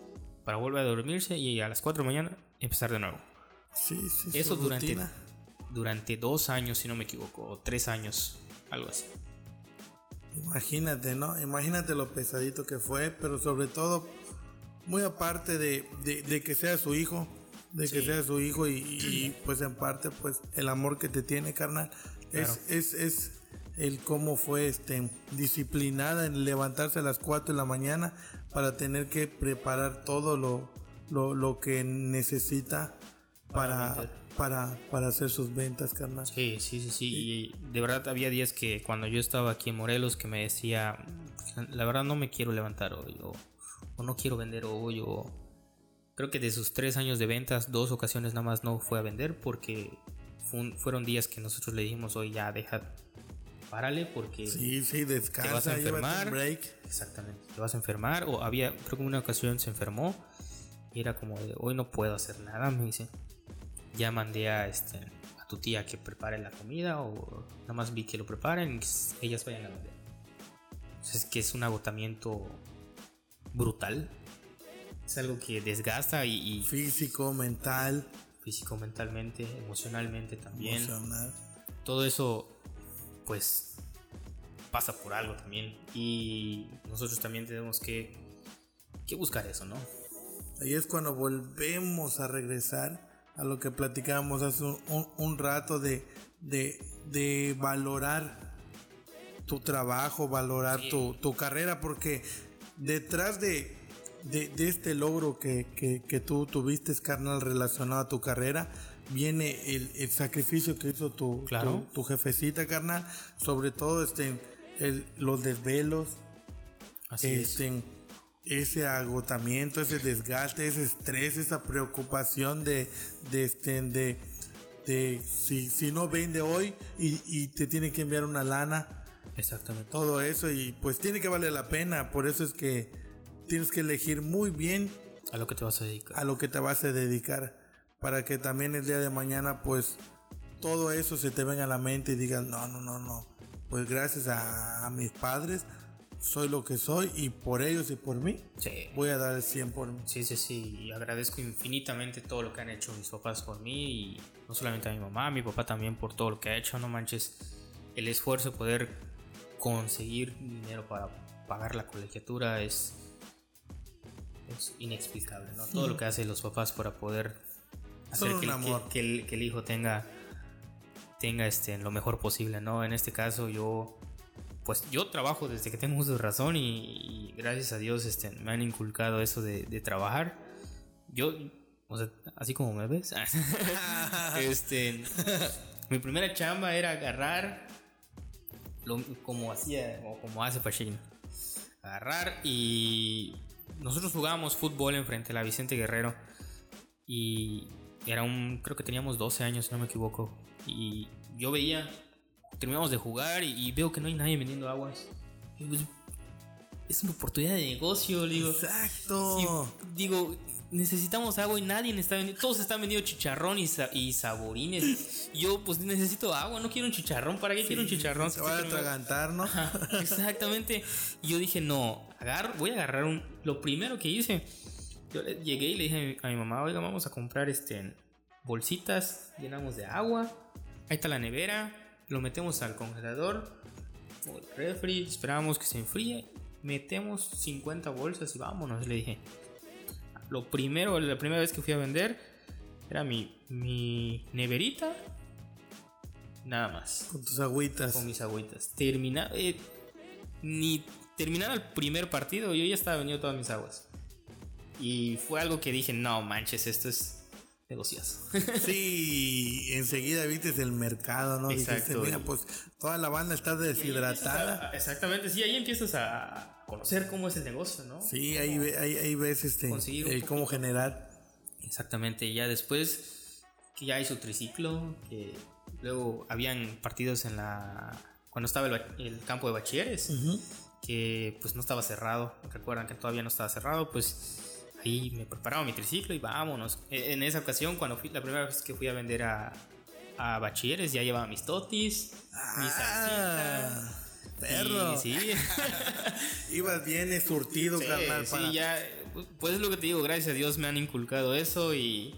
para volver a dormirse y a las 4 de la mañana empezar de nuevo. Sí, sí, Eso durante, durante dos años, si no me equivoco, o tres años, algo así. Imagínate, ¿no? Imagínate lo pesadito que fue, pero sobre todo muy aparte de, que sea su hijo, de que sea su hijo y, pues en parte pues el amor que te tiene, carnal, es, es, es el cómo fue este disciplinada en levantarse a las 4 de la mañana para tener que preparar todo lo, lo, que necesita para, para, para, hacer sus ventas, carnal. Sí, sí, sí, sí. Y de verdad había días que cuando yo estaba aquí en Morelos que me decía, la verdad no me quiero levantar hoy. O o no quiero vender hoy o creo que de sus tres años de ventas dos ocasiones nada más no fue a vender porque fueron días que nosotros le dijimos hoy ya deja párale porque sí sí descansa te vas a enfermar break. exactamente te vas a enfermar o había creo que una ocasión se enfermó y era como de hoy no puedo hacer nada me dice. Ya mandé a este a tu tía que prepare la comida o nada más vi que lo preparen ellas vayan a vender. Es que es un agotamiento brutal. Es algo que desgasta y, físico, mental. Físico, mentalmente, emocionalmente también. Todo eso, pues, pasa por algo también. Y nosotros también tenemos que, que buscar eso, ¿no? Ahí es cuando volvemos a regresar a lo que platicábamos hace un, rato de, de, valorar tu trabajo, valorar tu, tu, carrera, porque detrás de, de, este logro que, que, tú tuviste, carnal, relacionado a tu carrera, viene el, el sacrificio que hizo tu, tu, jefecita, carnal, sobre todo este, el, los desvelos, este, ese agotamiento, ese desgaste, ese estrés, esa preocupación de, de, este, de, de si, si no vende hoy y, y te tiene que enviar una lana. Exactamente. Todo eso y pues tiene que valer la pena, por eso es que tienes que elegir muy bien a lo que te vas a dedicar. A lo que te vas a dedicar para que también el día de mañana pues todo eso se te venga a la mente y digas, no, no, no, no. Pues gracias a, mis padres soy lo que soy y por ellos y por mí voy a dar el 100 por mí. Sí, sí, sí. Y agradezco infinitamente todo lo que han hecho mis papás por mí y no solamente a mi mamá, a mi papá también por todo lo que ha hecho. No manches el esfuerzo de poder conseguir dinero para pagar la colegiatura es, es inexplicable, ¿no? Todo lo que hacen los papás para poder hacer que, que, el, que el hijo tenga tenga este, lo mejor posible, ¿no? En este caso yo, pues yo trabajo desde que tengo uso de razón y, gracias a Dios este, me han inculcado eso de, trabajar. Yo, o sea, así como me ves, este, mi primera chamba era agarrar, lo, como hacía, o como hace Pachín, agarrar y nosotros jugábamos fútbol enfrente de la Vicente Guerrero y era un, creo que teníamos 12 años, si no me equivoco. Y yo veía, terminamos de jugar y, veo que no hay nadie vendiendo aguas. Pues, es una oportunidad de negocio, digo. Exacto. digo, necesitamos agua y nadie está vendiendo. Todos están vendiendo chicharrón y, y saborines. Yo, pues necesito agua, no quiero un chicharrón. ¿Para qué quiero un chicharrón? Se va a atragantar, ¿no? exactamente. Y yo dije, no, agar, voy a agarrar un. Lo primero que hice, yo llegué y le dije a mi mamá, oiga, vamos a comprar este bolsitas, llenamos de agua Ahí está la nevera, lo metemos al congelador o el refri, esperamos que se enfríe, metemos 50 bolsas y vámonos, le dije. Lo primero, la primera vez que fui a vender era mi, mi neverita, nada más. Con tus agüitas. Con mis agüitas. Termina, eh, ni terminar el primer partido, yo ya estaba vendiendo todas mis aguas. Y fue algo que dije, no manches, esto es negocios. sí, enseguida viste el mercado, ¿no? Exacto. mira, pues toda la banda está deshidratada. exactamente, sí, ahí empiezas a conocer cómo es el negocio, ¿no? Sí, ahí, ahí, ves este, el cómo generar. Exactamente, ya después que ya hizo triciclo, que luego habían partidos en la... cuando estaba el, campo de bachilleres, que pues no estaba cerrado, recuerdan que todavía no estaba cerrado, pues ahí me preparaba mi triciclo y vámonos. E, en esa ocasión, cuando fui la primera vez que fui a vender a, a bachilleres, ya llevaba mis totis, mis ah, Perro. sí. Ibas bien surtido, carnal. Sí, ya. Pues es lo que te digo, gracias a Dios me han inculcado eso y.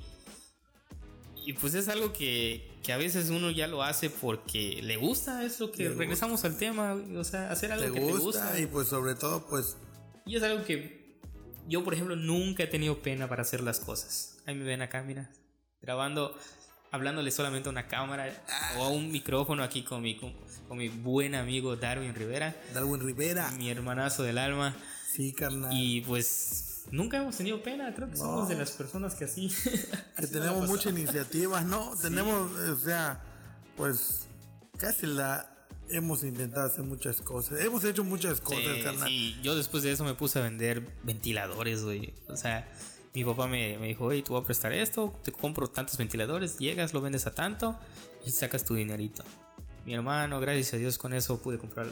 Y pues es algo que, que a veces uno ya lo hace porque le gusta, es lo que regresamos al tema, o sea, hacer algo que te gusta. Y pues sobre todo, pues. Y es algo que yo, por ejemplo, nunca he tenido pena para hacer las cosas. Ahí me ven acá, mira, grabando, hablándole solamente a una cámara o a un micrófono aquí con mi, con, mi buen amigo Darwin Rivera. Darwin Rivera. Mi hermanazo del alma. Sí, carnal. Y pues nunca hemos tenido pena, creo que somos de las personas que así... que tenemos mucha iniciativa, ¿no? Tenemos, o sea, pues casi la hemos intentado hacer muchas cosas. Hemos hecho muchas cosas, carnal. Sí, yo después de eso me puse a vender ventiladores, güey. O sea, mi papá me, me dijo, oye, tú vas a prestar esto, te compro tantos ventiladores, llegas, lo vendes a tanto y sacas tu dinerito. Mi hermano, gracias a Dios, con eso pude comprar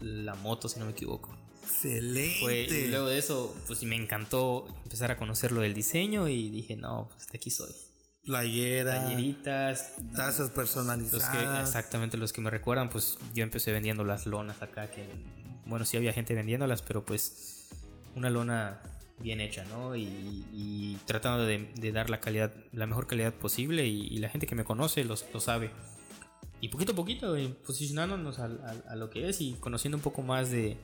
la, moto, si no me equivoco. Excelente. y luego de eso, pues me encantó empezar a conocer lo del diseño y dije, no, pues de aquí soy. Playera. Playeritas. Tazas personalizadas. exactamente los que me recuerdan, pues yo empecé vendiendo las lonas acá, que bueno, sí había gente vendiéndolas, pero pues una lona bien hecha, ¿no? Y, tratando de, dar la calidad, la mejor calidad posible y, la gente que me conoce lo, lo sabe. Y poquito a poquito eh, posicionándonos a, lo que es y conociendo un poco más de,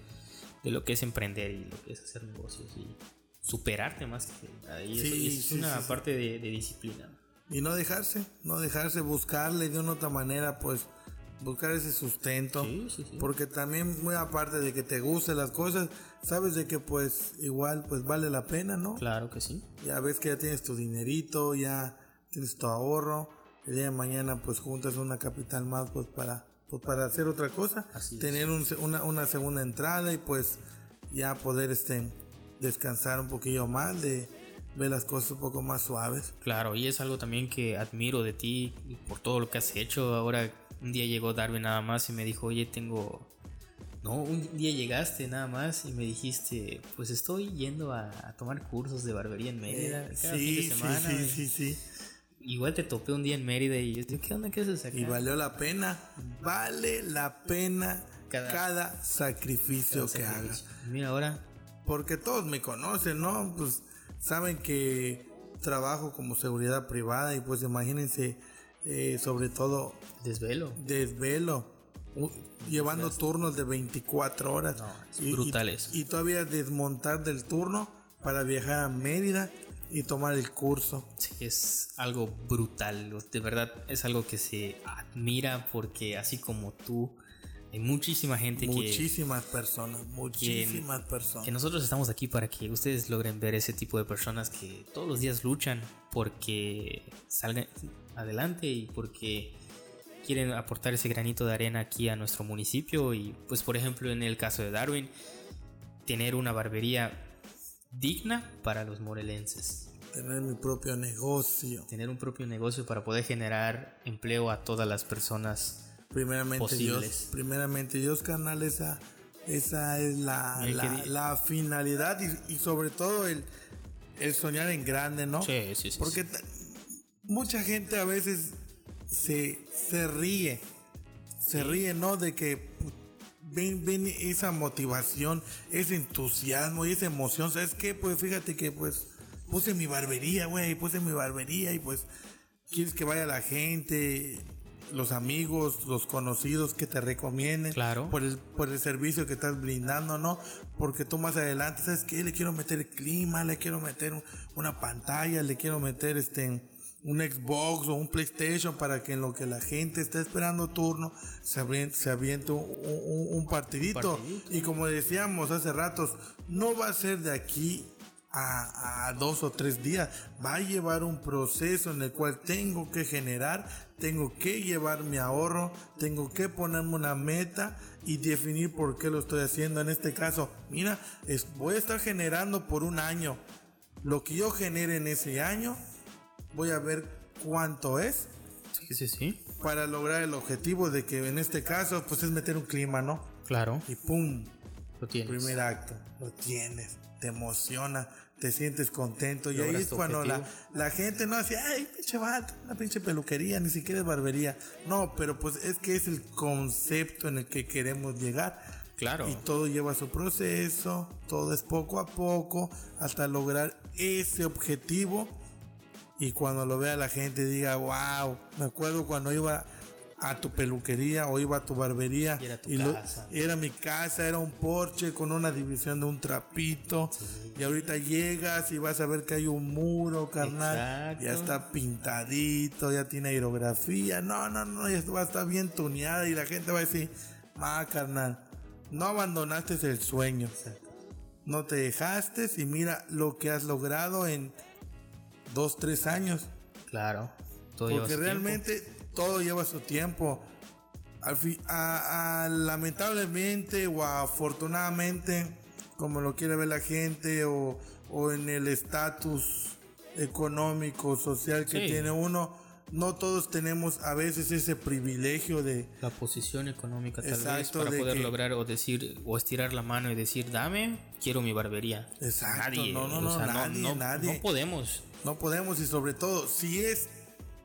de, lo que es emprender y lo que es hacer negocios y superarte más que ahí es, una parte de, de disciplina. Y no dejarse, no dejarse buscarle de una otra manera, pues buscar ese sustento. porque también muy aparte de que te gusten las cosas, sabes de que pues igual pues vale la pena, ¿no? Claro que sí. Ya ves que ya tienes tu dinerito, ya tienes tu ahorro. El día de mañana pues juntas una capital más pues para pues para hacer otra cosa, tener una, una, segunda entrada y pues ya poder este, descansar un poquillo más, de ver las cosas un poco más suaves. Claro, y es algo también que admiro de ti por todo lo que has hecho. Ahora un día llegó Darwin nada más y me dijo, oye, tengo... No, un día llegaste nada más y me dijiste, pues estoy yendo a, tomar cursos de barbería en Mérida. Eh, sí, sí, sí, sí, Igual te topé un día en Mérida y yo dije, ¿qué onda? ¿Qué haces acá? Y valió la pena, vale la pena cada, sacrificio que hagas. Mira ahora. Porque todos me conocen, ¿no? Pues saben que trabajo como seguridad privada y pues imagínense, eh, sobre todo... Desvelo. Desvelo. llevando turnos de 24 horas. brutales. y todavía desmontar del turno para viajar a Mérida y tomar el curso. Sí, es algo brutal, de verdad es algo que se admira porque así como tú, hay muchísima gente muchísimas personas, muchísimas personas. Que nosotros estamos aquí para que ustedes logren ver ese tipo de personas que todos los días luchan porque salgan adelante y porque quieren aportar ese granito de arena aquí a nuestro municipio y pues por ejemplo en el caso de Darwin tener una barbería digna para los morelenses. Tener mi propio negocio. Tener un propio negocio para poder generar empleo a todas las personas primeramente posibles. Dios, primeramente Dios, carnal, esa, esa es la, la, finalidad y, sobre todo el, el soñar en grande, ¿no? Sí, sí, sí. Porque mucha gente a veces se, se ríe, se ríe, ¿no? De que ven, ven esa motivación, ese entusiasmo y esa emoción. ¿Sabes qué? Pues fíjate que pues puse mi barbería, güey, puse mi barbería y pues quieres que vaya la gente, los amigos, los conocidos que te recomienden claro. por el por el servicio que estás brindando, ¿no? Porque tú más adelante, ¿sabes qué? Le quiero meter clima, le quiero meter una pantalla, le quiero meter este un Xbox o un PlayStation para que en lo que la gente está esperando turno se aviente, se aviente un, partidito. Y como decíamos hace ratos, no va a ser de aquí a, a, dos o tres días. Va a llevar un proceso en el cual tengo que generar, tengo que llevar mi ahorro, tengo que ponerme una meta y definir por qué lo estoy haciendo. En este caso, mira, es, voy a estar generando por un año. Lo que yo genere en ese año voy a ver cuánto es. Sí, sí, sí. Para lograr el objetivo de que en este caso, pues es meter un clima, ¿no? Claro. Y pum. Lo tienes. Primer acto. Lo tienes. Te emociona. Te sientes contento. Y ahí es cuando la, la, gente no hace, ay, pinche vato, una pinche peluquería, ni siquiera es barbería. No, pero pues es que es el concepto en el que queremos llegar. Claro. Y todo lleva su proceso, todo es poco a poco hasta lograr ese objetivo y cuando lo vea la gente diga, wow, me acuerdo cuando iba a tu peluquería o iba a tu barbería y era, tu casa. era mi casa, era un porche con una división de un trapito. Y ahorita llegas y vas a ver que hay un muro, carnal, ya está pintadito, ya tiene aerografía, no, no, no, ya va a estar bien tuneada y la gente va a decir, ah, carnal, no abandonaste el sueño, no te dejaste y mira lo que has logrado en dos, tres años. Claro. Porque realmente todo lleva su tiempo. Al a, lamentablemente o afortunadamente, como lo quiere ver la gente, o, en el estatus económico, social que tiene uno, no todos tenemos a veces ese privilegio de la posición económica tal vez para poder lograr o decir o estirar la mano y decir dame quiero mi barbería exacto nadie no no no, nadie, nadie. no podemos. No podemos y sobre todo, si es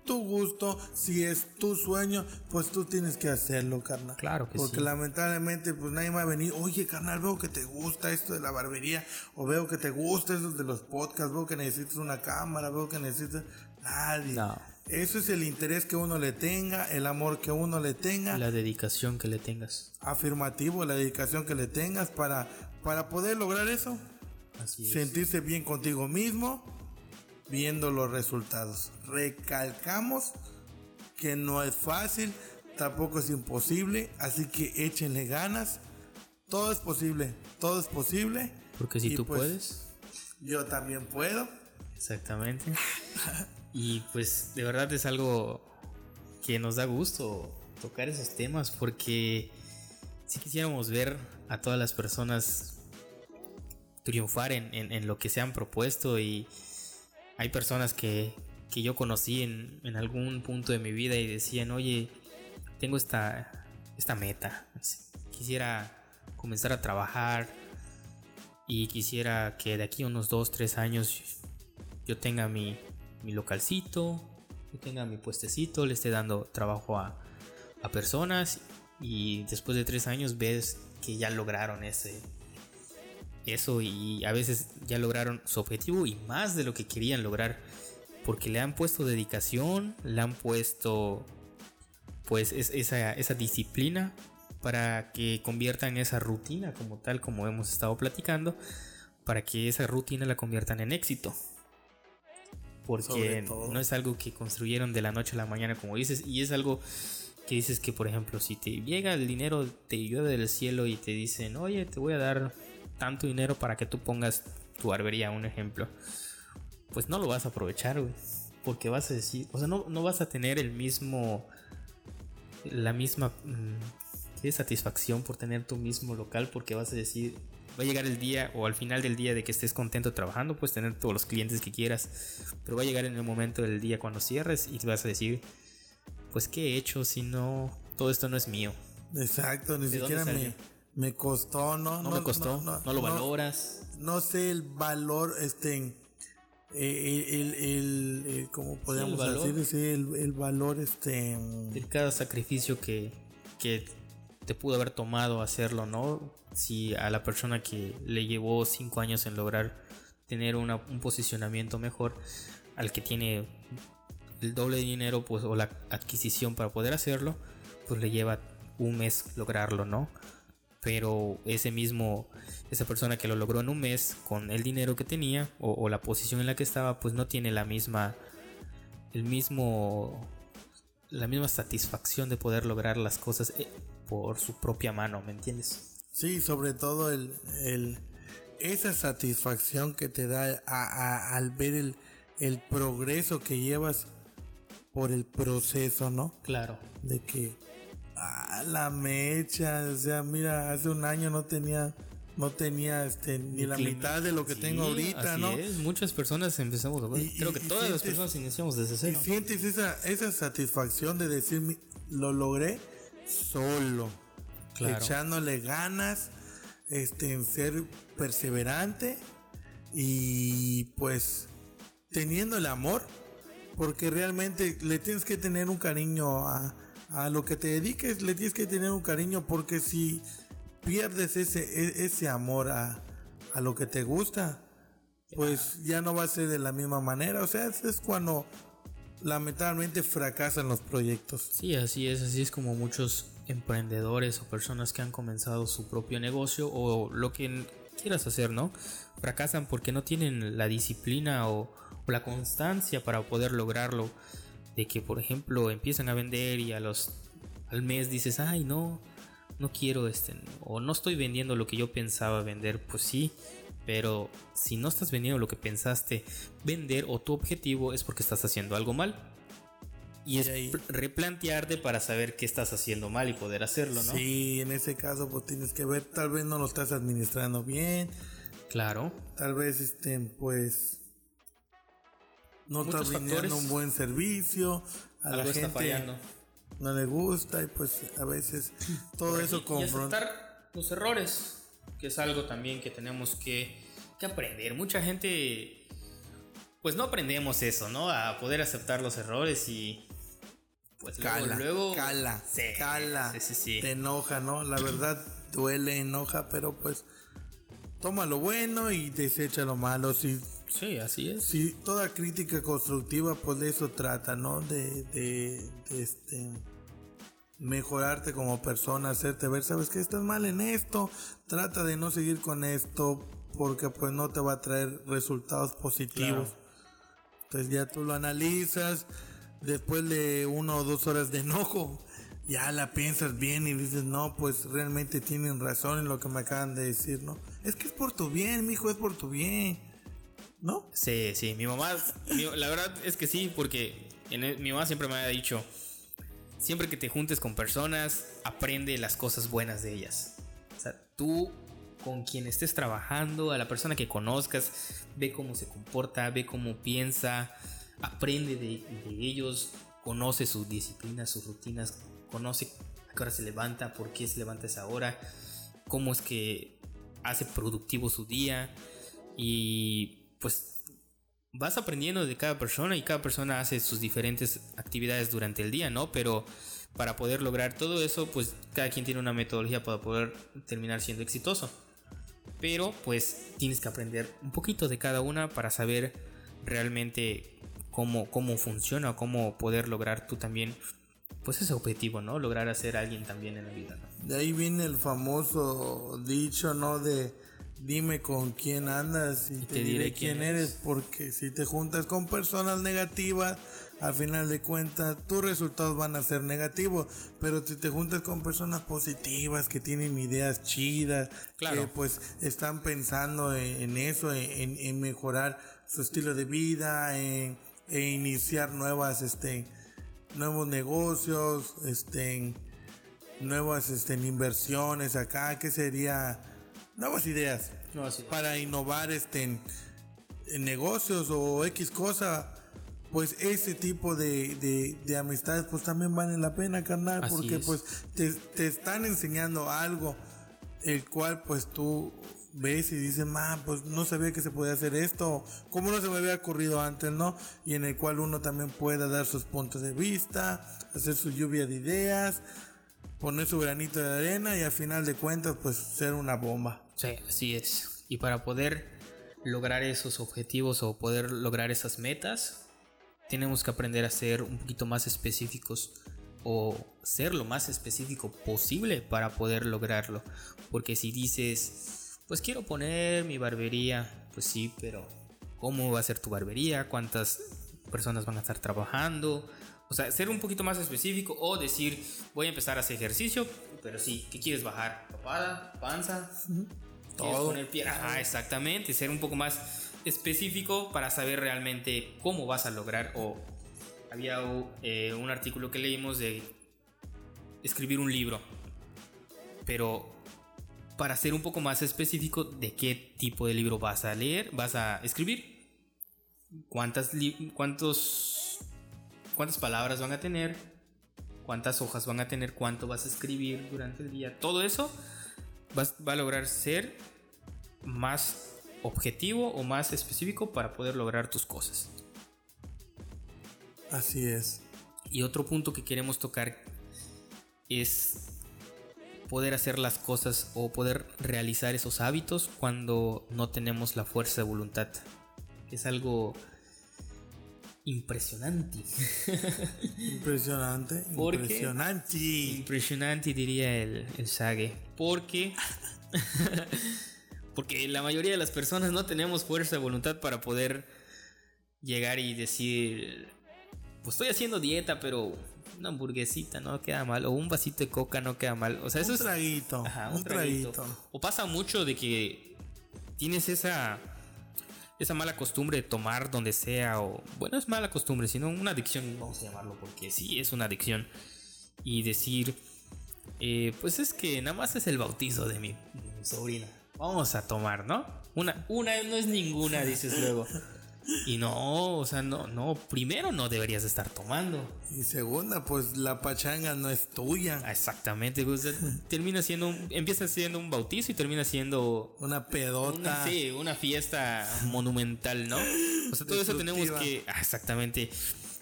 tu gusto, si es tu sueño, pues tú tienes que hacerlo, carnal. Claro que Porque lamentablemente, pues nadie va a venir, oye, carnal, veo que te gusta esto de la barbería, o veo que te gusta eso de los podcasts, veo que necesitas una cámara, veo que necesitas... Nadie. No. Eso es el interés que uno le tenga, el amor que uno le tenga. La dedicación que le tengas. Afirmativo, la dedicación que le tengas para, para poder lograr eso. Así es. Sentirse bien contigo mismo viendo los resultados. Recalcamos que no es fácil, tampoco es imposible, así que échenle ganas. Todo es posible, todo es posible. Porque si tú pues, puedes, yo también puedo. Exactamente. y pues de verdad es algo que nos da gusto tocar esos temas porque si quisiéramos ver a todas las personas triunfar en, lo que se han propuesto y hay personas que, yo conocí en, en, algún punto de mi vida y decían, oye, tengo esta, esta meta, quisiera comenzar a trabajar y quisiera que de aquí a unos 2, 3 años yo tenga mi, mi localcito, yo tenga mi puestecito, le esté dando trabajo a, a personas y después de 3 años ves que ya lograron ese, eso y a veces ya lograron su objetivo y más de lo que querían lograr porque le han puesto dedicación, le han puesto pues esa, esa disciplina para que conviertan esa rutina como tal como hemos estado platicando para que esa rutina la conviertan en éxito. Porque no es algo que construyeron de la noche a la mañana como dices y es algo que dices que por ejemplo si te llega el dinero te llueve del cielo y te dicen oye te voy a dar tanto dinero para que tú pongas tu barbería, un ejemplo, pues no lo vas a aprovechar, güey. Porque vas a decir, o sea, no, no vas a tener el mismo, la misma mm, satisfacción por tener tu mismo local, porque vas a decir, va a llegar el día o al final del día de que estés contento trabajando, pues tener todos los clientes que quieras, pero va a llegar en el momento del día cuando cierres y vas a decir, pues qué he hecho si no, todo esto no es mío. Exacto, ni siquiera me, me costó, ¿no? No, me costó, no, lo valoras. No sé el valor, este, eh, el, el, el, ¿cómo podemos decir? El, el, valor, este... De cada sacrificio que, que te pudo haber tomado hacerlo, ¿no? Si a la persona que le llevó cinco años en lograr tener una, un posicionamiento mejor, al que tiene el doble de dinero, pues, o la adquisición para poder hacerlo, pues le lleva un mes lograrlo, ¿no? Pero ese mismo, esa persona que lo logró en un mes con el dinero que tenía o, la posición en la que estaba, pues no tiene la misma, el mismo, la misma satisfacción de poder lograr las cosas eh, por su propia mano, ¿me entiendes? Sí, sobre todo el, el esa satisfacción que te da al ver el, el progreso que llevas por el proceso, ¿no? Claro. De que Ah, la mecha, o sea, mira, hace un año no tenía no tenía este ni la mitad de lo que tengo ahorita, ¿no? Muchas personas empezamos, creo que todas las personas iniciamos desde cero. Y sientes esa, esa satisfacción de decir, lo logré solo, echándole ganas, este, en ser perseverante y pues teniendo el amor, porque realmente le tienes que tener un cariño a, a lo que te dediques le tienes que tener un cariño porque si pierdes ese, e, ese amor a, a lo que te gusta, pues ya no va a ser de la misma manera. O sea, es, cuando lamentablemente fracasan los proyectos. Sí, así es, así es como muchos emprendedores o personas que han comenzado su propio negocio o lo que quieras hacer, ¿no? Fracasan porque no tienen la disciplina o, o la constancia para poder lograrlo de que por ejemplo empiezan a vender y a los al mes dices, "Ay, no, no quiero este o no estoy vendiendo lo que yo pensaba vender." Pues sí, pero si no estás vendiendo lo que pensaste vender o tu objetivo es porque estás haciendo algo mal. Y es replantearte para saber qué estás haciendo mal y poder hacerlo, ¿no? Sí, en ese caso pues tienes que ver, tal vez no lo estás administrando bien. Claro. Tal vez este pues no está brindando un buen servicio, a la gente no le gusta y pues a veces todo eso confronta. los errores, que es algo también que tenemos que, que aprender. Mucha gente, pues no aprendemos eso, ¿no? A poder aceptar los errores y pues cala, luego, cala, cala, te enoja, ¿no? La verdad duele, enoja, pero pues toma lo bueno y desecha lo malo. Si Sí, así es. Sí, toda crítica constructiva, pues de eso trata, ¿no? De, de, este mejorarte como persona, hacerte ver, sabes que estás mal en esto, trata de no seguir con esto porque pues no te va a traer resultados positivos. Entonces ya tú lo analizas, después de una o dos horas de enojo, ya la piensas bien y dices, no, pues realmente tienen razón en lo que me acaban de decir, ¿no? Es que es por tu bien, mi hijo, es por tu bien. ¿No? Sí, sí, mi mamá, la verdad es que sí, porque mi mamá siempre me ha dicho, siempre que te juntes con personas, aprende las cosas buenas de ellas. O sea, tú con quien estés trabajando, a la persona que conozcas, ve cómo se comporta, ve cómo piensa, aprende de, ellos, conoce sus disciplinas, sus rutinas, conoce a qué hora se levanta, por qué se levanta esa hora, cómo es que hace productivo su día y pues vas aprendiendo de cada persona y cada persona hace sus diferentes actividades durante el día, ¿no? Pero para poder lograr todo eso, pues cada quien tiene una metodología para poder terminar siendo exitoso. Pero pues tienes que aprender un poquito de cada una para saber realmente cómo, cómo funciona, cómo poder lograr tú también pues ese objetivo, ¿no? Lograr hacer alguien también en la vida, De ahí viene el famoso dicho, ¿no? De dime con quién andas y, te, diré, quién, eres. porque si te juntas con personas negativas, al final de cuentas tus resultados van a ser negativos, pero si te juntas con personas positivas que tienen ideas chidas, que pues están pensando en, eso, en, mejorar su estilo de vida, en, iniciar nuevas, este, nuevos negocios, este, nuevas este, inversiones acá, que sería nuevas ideas, para innovar este, en, negocios o X cosa. Pues ese tipo de, de, amistades pues también valen la pena, carnal, porque pues te, te, están enseñando algo el cual pues tú ves y dices, man, pues no sabía que se podía hacer esto, como no se me había ocurrido antes, ¿no? Y en el cual uno también pueda dar sus puntos de vista, hacer su lluvia de ideas, poner su granito de arena y al final de cuentas pues ser una bomba. Sí, así es. Y para poder lograr esos objetivos o poder lograr esas metas, tenemos que aprender a ser un poquito más específicos o ser lo más específico posible para poder lograrlo. Porque si dices, pues quiero poner mi barbería, pues sí, pero ¿cómo va a ser tu barbería? ¿Cuántas personas van a estar trabajando? O sea, ser un poquito más específico o decir, voy a empezar a hacer ejercicio, pero sí, ¿qué quieres bajar? ¿Papada? ¿Panza? Todo. Poner pie? Ajá, exactamente. Ser un poco más específico para saber realmente cómo vas a lograr o había eh, un artículo que leímos de escribir un libro, pero para ser un poco más específico de qué tipo de libro vas a leer, vas a escribir, cuántas, cuántos cuántas palabras van a tener, cuántas hojas van a tener, cuánto vas a escribir durante el día. Todo eso va a lograr ser más objetivo o más específico para poder lograr tus cosas. Así es. Y otro punto que queremos tocar es poder hacer las cosas o poder realizar esos hábitos cuando no tenemos la fuerza de voluntad. Es algo impresionante. Impresionante. impresionante. Impresionante diría el, el Sage. Porque. porque la mayoría de las personas no tenemos fuerza de voluntad para poder llegar y decir. Pues estoy haciendo dieta, pero una hamburguesita no queda mal. O un vasito de coca no queda mal. O sea, eso un Traguito, un, traguito. O pasa mucho de que tienes esa esa mala costumbre de tomar donde sea, o bueno, es mala costumbre, sino una adicción, vamos a llamarlo, porque sí es una adicción. Y decir, eh, pues es que nada más es el bautizo de mi, de mi sobrina. Vamos a tomar, ¿no? Una, una no es ninguna, dices luego. Y no, o sea, no, no, primero no deberías estar tomando. Y segunda, pues la pachanga no es tuya. Exactamente, pues, termina siendo, empieza siendo un bautizo y termina siendo... Una pedota. sí, una fiesta monumental, ¿no? O sea, todo eso tenemos que... Ah, exactamente.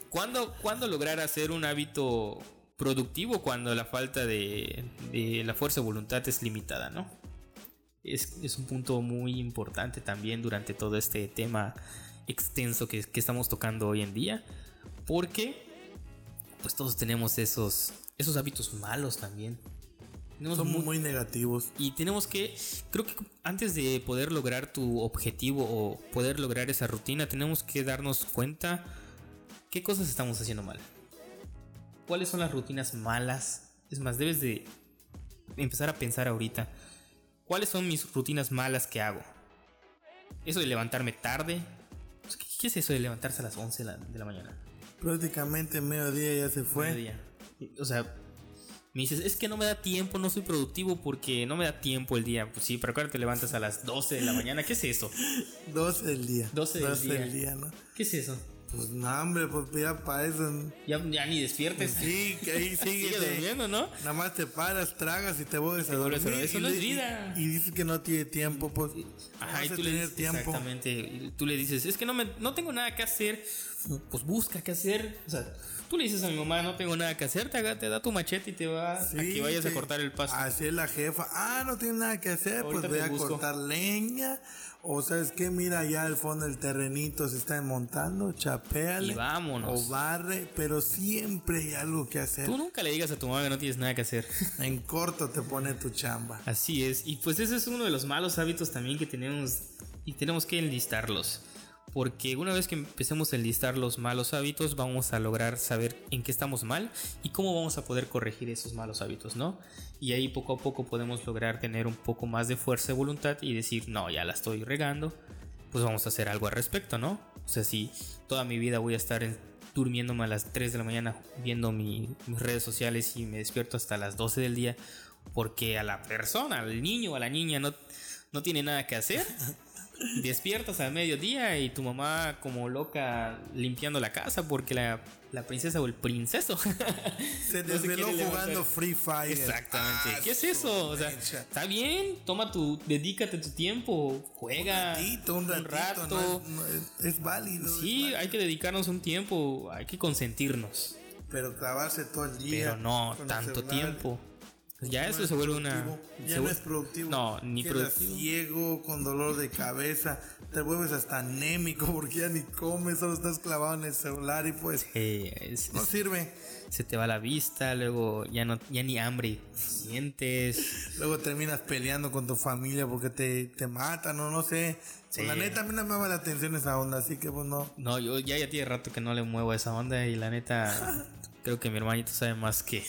¿Cuándo, ¿Cuándo lograr hacer un hábito productivo cuando la falta de, de la fuerza de voluntad es limitada, ¿no? Es, es un punto muy importante también durante todo este tema extenso que, estamos tocando hoy en día. Porque pues todos tenemos esos, esos hábitos malos también. Son muy, negativos. Y tenemos que, creo que antes de poder lograr tu objetivo o poder lograr esa rutina, tenemos que darnos cuenta qué cosas estamos haciendo mal. ¿Cuáles son las rutinas malas? Es más, debes de empezar a pensar ahorita. ¿Cuáles son mis rutinas malas que hago? Eso de levantarme tarde, ¿Qué es eso de levantarse a las 11 de la mañana? Prácticamente mediodía ya se fue. Mediodía. O sea, me dices, es que no me da tiempo, no soy productivo porque no me da tiempo el día. Pues sí, pero claro, te levantas a las 12 de la mañana. ¿Qué es eso? 12 del día. 12 del día. del día, ¿no? ¿Qué es eso? Pues no, hombre, pues ya para eso. Ya, ya ni despiertes. Sí, que ahí sigue. Durmiendo, ¿no? Nada más te paras, tragas y te vuelves a dormir. a. Eso y no es vida. Y, y dices que no tiene tiempo, pues. Ajá, y a tú le dices, tiempo. exactamente, y tú le dices, es que no, me, no tengo nada que hacer, pues busca qué hacer. O sea, tú le dices a mi mamá, no tengo nada que hacer, te, te da tu machete y te va a que vayas a sí. cortar el pasto. Así es la jefa. Ah, no tiene nada que hacer, Ahorita pues voy a busco. cortar leña. O sabes qué, mira, allá al fondo el terrenito se está montando, chapéale. Y vámonos. O barre, pero siempre hay algo que hacer. Tú nunca le digas a tu mamá que no tienes nada que hacer. En corto te pone tu chamba. Así es, y pues ese es uno de los malos hábitos también que tenemos y tenemos que enlistarlos. Porque una vez que empecemos a enlistar los malos hábitos, vamos a lograr saber en qué estamos mal y cómo vamos a poder corregir esos malos hábitos, ¿no? Y ahí poco a poco podemos lograr tener un poco más de fuerza de voluntad y decir, no, ya la estoy regando, pues vamos a hacer algo al respecto, ¿no? O sea, si toda mi vida voy a estar en- durmiéndome a las 3 de la mañana viendo mi- mis redes sociales y me despierto hasta las 12 del día porque a la persona, al niño o a la niña no, no tiene nada que hacer. Despiertas a mediodía y tu mamá como loca limpiando la casa porque la, la princesa o el princeso Se no se desveló jugando Free Fire. Exactamente. Ah, ¿Qué es eso? O sea, está bien, toma tu, dedícate tu tiempo, juega Un ratito, un ratito. rato. no es, no es- es válido. es Sí, válido. hay que dedicarnos un tiempo, hay que consentirnos, Pero clavarse todo el día. pero no tanto tiempo. Ya no eso es se vuelve una Ya se no es productivo. No, ni Quedas productivo. ciego, con dolor de cabeza. Te vuelves hasta anémico porque ya ni comes, solo estás clavado en el celular y pues es- no sirve. se te va la vista, luego ya no ya ni hambre sientes. Luego terminas peleando con tu familia porque te, te matan o no sé. Sí. La neta a mí no me llama la atención esa onda, así que pues no. No, yo ya, ya tiene rato que no le muevo a esa onda y la neta creo que mi hermanito sabe más que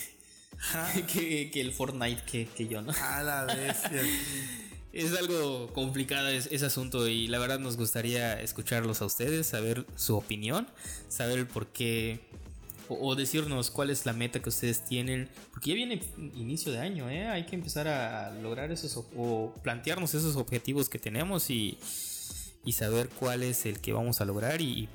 que, que el Fortnite que, que yo, ¿no? A la bestia. Es algo complicado es- ese asunto y la verdad nos gustaría escucharlos a ustedes, saber su opinión, saber por qué o, decirnos cuál es la meta que ustedes tienen, porque ya viene inicio de año, ¿eh? hay que empezar a lograr esos o plantearnos esos objetivos que tenemos y, y saber cuál es el que vamos a lograr y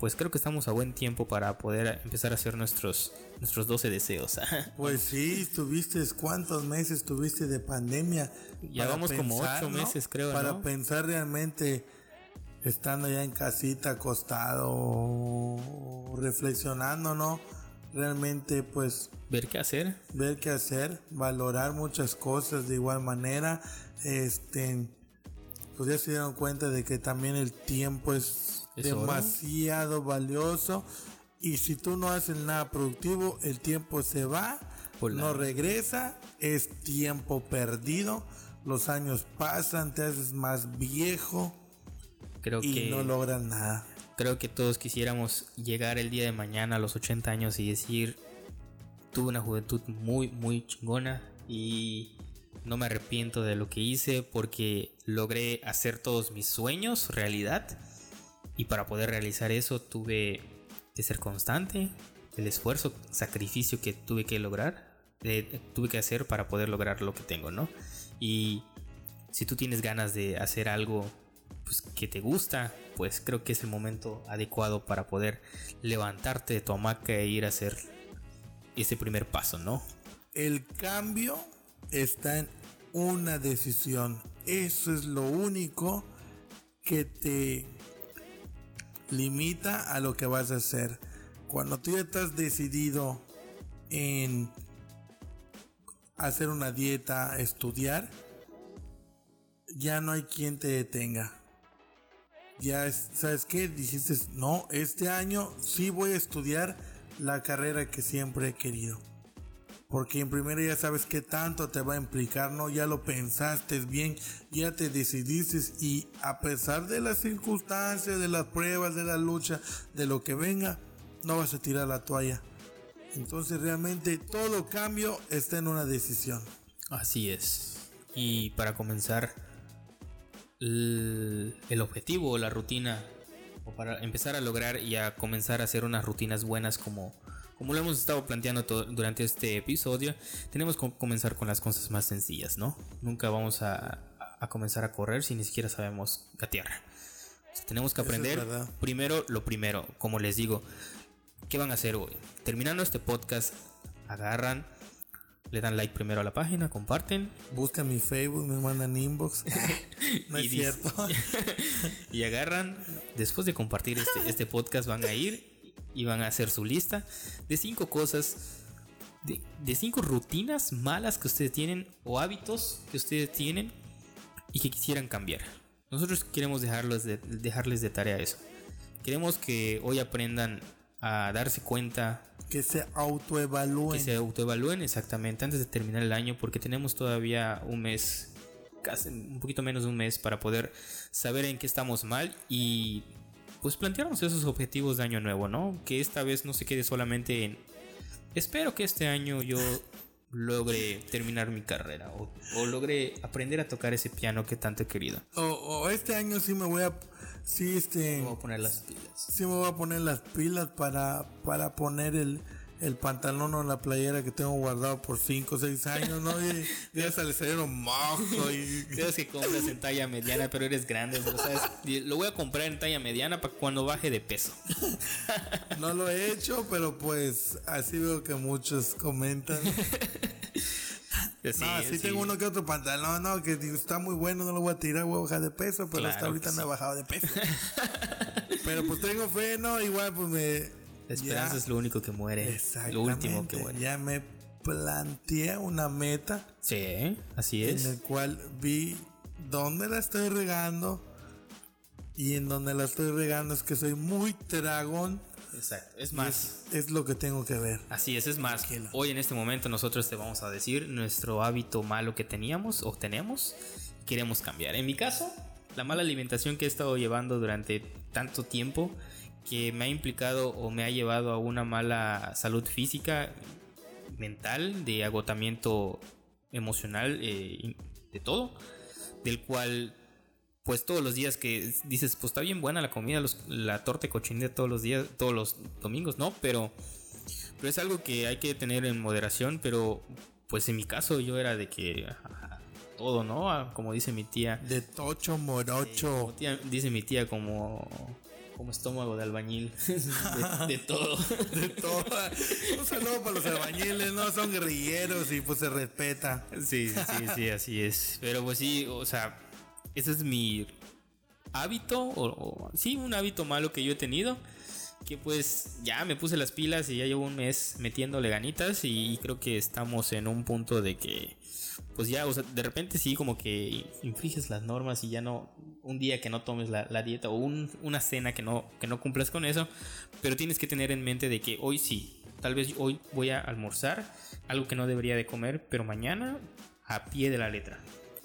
pues creo que estamos a buen tiempo para poder empezar a hacer nuestros nuestros 12 deseos. Pues sí, tuviste cuántos meses tuviste de pandemia. Ya vamos como ocho ¿no? meses, creo, Para ¿no? pensar realmente, estando ya en casita, acostado, reflexionando, ¿no? Realmente, pues, Ver qué hacer. ver qué hacer, valorar muchas cosas de igual manera. Este, pues ya se dieron cuenta de que también el tiempo es, Demasiado valioso. Y si tú no haces nada productivo, el tiempo se va, no regresa, es tiempo perdido. Los años pasan, te haces más viejo Creo y que no logras nada. Creo que todos quisiéramos llegar el día de mañana a los 80 años y decir, tuve una juventud muy, muy chingona y no me arrepiento de lo que hice porque logré hacer todos mis sueños realidad y para poder realizar eso tuve que ser constante, el esfuerzo, sacrificio que tuve que lograr, tuve que hacer para poder lograr lo que tengo, ¿no? Y si tú tienes ganas de hacer algo pues, que te gusta, pues creo que es el momento adecuado para poder levantarte de tu hamaca e ir a hacer ese primer paso, ¿no? El cambio está en una decisión. Eso es lo único que te limita a lo que vas a hacer. Cuando tú ya estás decidido en hacer una dieta, estudiar, ya no hay quien te detenga. Ya, es- ¿sabes qué? Dijiste, no, este año sí voy a estudiar la carrera que siempre he querido. Porque en primera ya sabes qué tanto te va a implicar, ¿no? Ya lo pensaste bien, ya te decidiste y a pesar de las circunstancias, de las pruebas, de la lucha, de lo que venga, no vas a tirar la toalla. Entonces realmente todo cambio está en una decisión. Así es. Y para comenzar, el, el objetivo la rutina, o para empezar a lograr y a comenzar a hacer unas rutinas buenas como, como lo hemos estado planteando durante este episodio, tenemos que comenzar con las cosas más sencillas, ¿no? Nunca vamos a, comenzar a correr si ni siquiera sabemos gatear. tenemos que aprender primero lo primero, como les digo, ¿qué van a hacer hoy? Terminando este podcast, agarran, le dan like primero a la página, comparten. Buscan mi Facebook, me mandan inbox. no es cierto. y agarran, después de compartir este, este podcast, van a ir y van a hacer su lista de cinco cosas, de, cinco rutinas malas que ustedes tienen o hábitos que ustedes tienen y que quisieran cambiar. Nosotros queremos dejarlos de, dejarles de tarea eso. Queremos que hoy aprendan a darse cuenta. Que se autoevalúen. Que se autoevalúen exactamente antes de terminar el año porque tenemos todavía un mes, casi un poquito menos de un mes para poder saber en qué estamos mal y pues plantearnos esos objetivos de año nuevo, ¿no? Que esta vez no se quede solamente en... Espero que este año yo logre terminar mi carrera o, o logre aprender a tocar ese piano que tanto he querido. O, este año sí me voy a... Sí, este... Me voy a poner las pilas. Sí me voy a poner las pilas para, para poner el el pantalón o la playera que tengo guardado por 5 o 6 años, ¿no? Y ya se le salieron mojo y... Tienes que compras en talla mediana, pero eres grande, ¿sabes? Lo voy a comprar en talla mediana para cuando baje de peso. No lo he hecho, pero pues así veo que muchos comentan. Sí, no, sí, tengo uno que otro pantalón, no, que está muy bueno, no lo voy a tirar, voy a bajar de peso, pero hasta ahorita no he bajado de peso. pero pues tengo fe, no, igual pues me la esperanza es lo único que muere. Lo último que muere. Ya me planteé una meta. Sí, así es. En el cual vi dónde la estoy regando. Y en donde la estoy regando es que soy muy dragón. Exacto, es más. Es, lo que tengo que ver. Así es, es más. Hoy en este momento nosotros te vamos a decir nuestro hábito malo que teníamos o tenemos. Queremos cambiar. En mi caso, la mala alimentación que he estado llevando durante tanto tiempo que me ha implicado o me ha llevado a una mala salud física, mental, de agotamiento emocional, eh, de todo, del cual pues todos los días que dices, pues está bien buena la comida, la torta cochinita todos los días, todos los domingos, ¿no? Pero, pero es algo que hay que tener en moderación, pero pues en mi caso yo era de que todo, ¿no? Como dice mi tía. De tocho morocho. dice mi tía como como estómago de albañil. De, todo. De todo. Un saludo para los albañiles, ¿no? Son guerrilleros y pues se respeta. Sí, sí, sí, así es. Pero pues sí, o sea, ese es mi hábito, o, sí, un hábito malo que yo he tenido. Que pues ya me puse las pilas y ya llevo un mes metiéndole ganitas y creo que estamos en un punto de que pues ya, o sea, de repente sí como que infringes las normas y ya no, un día que no tomes la, dieta o una cena que no, que no cumplas con eso, pero tienes que tener en mente de que hoy sí, tal vez hoy voy a almorzar algo que no debería de comer, pero mañana a pie de la letra.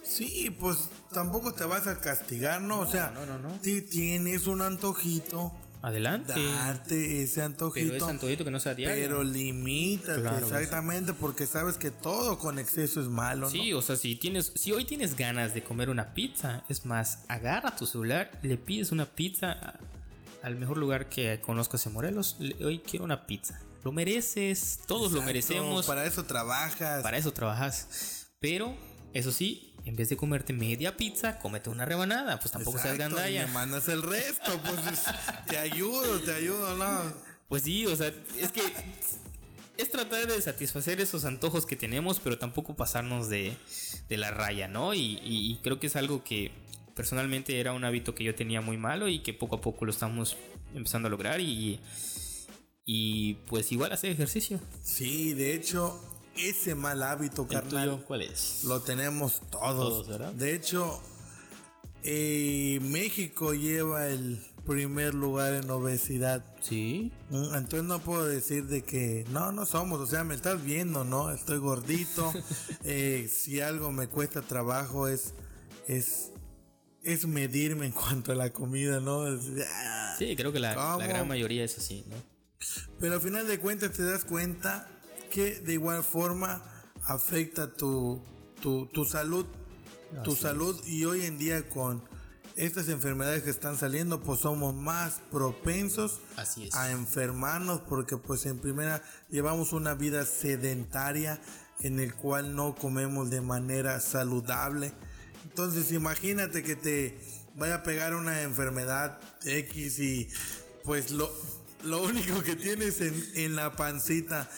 Sí, pues tampoco te vas a castigar, ¿no? o sea, no, no, no. si tienes un antojito, Adelante. Date ese antojito. Pero ese antojito que no sea diario. Pero limítate, exactamente, porque sabes que todo con exceso es malo, Sí, o sea, si tienes, si hoy tienes ganas de comer una pizza, es más, agarra tu celular, le pides una pizza al mejor lugar que conozcas en Morelos. Hoy quiero una pizza. Lo mereces, todos lo merecemos. Para eso trabajas. Para eso trabajas. Pero, eso sí, en vez de comerte media pizza, cómete una rebanada. Pues tampoco seas gandalla. Me mandas el resto, pues te ayudo, te ayudo, ¿no? Pues sí, o sea, es que es tratar de satisfacer esos antojos que tenemos, pero tampoco pasarnos de, la raya, ¿no? Y, creo que es algo que personalmente era un hábito que yo tenía muy malo y que poco a poco lo estamos empezando a lograr y, y pues igual hacer ejercicio. Sí, de hecho, ese mal hábito, carnal. ¿Cuál es? Lo tenemos todos. De hecho, eh, México lleva el primer lugar en obesidad. Sí. Mm, entonces no puedo decir de que no, no somos. O sea, me estás viendo, ¿no? Estoy gordito. Eh, si algo me cuesta trabajo es, es, es medirme en cuanto a la comida, ¿no? sí, creo que la, la gran mayoría es así, ¿no? Pero al final de cuentas te das cuenta que de igual forma afecta tu, tu, salud. tu salud y hoy en día con estas enfermedades que están saliendo, pues somos más propensos Así es. a enfermarnos porque pues en primera llevamos una vida sedentaria en el cual no comemos de manera saludable. Entonces imagínate que te vaya a pegar una enfermedad X y pues lo, lo único que tienes en, en la pancita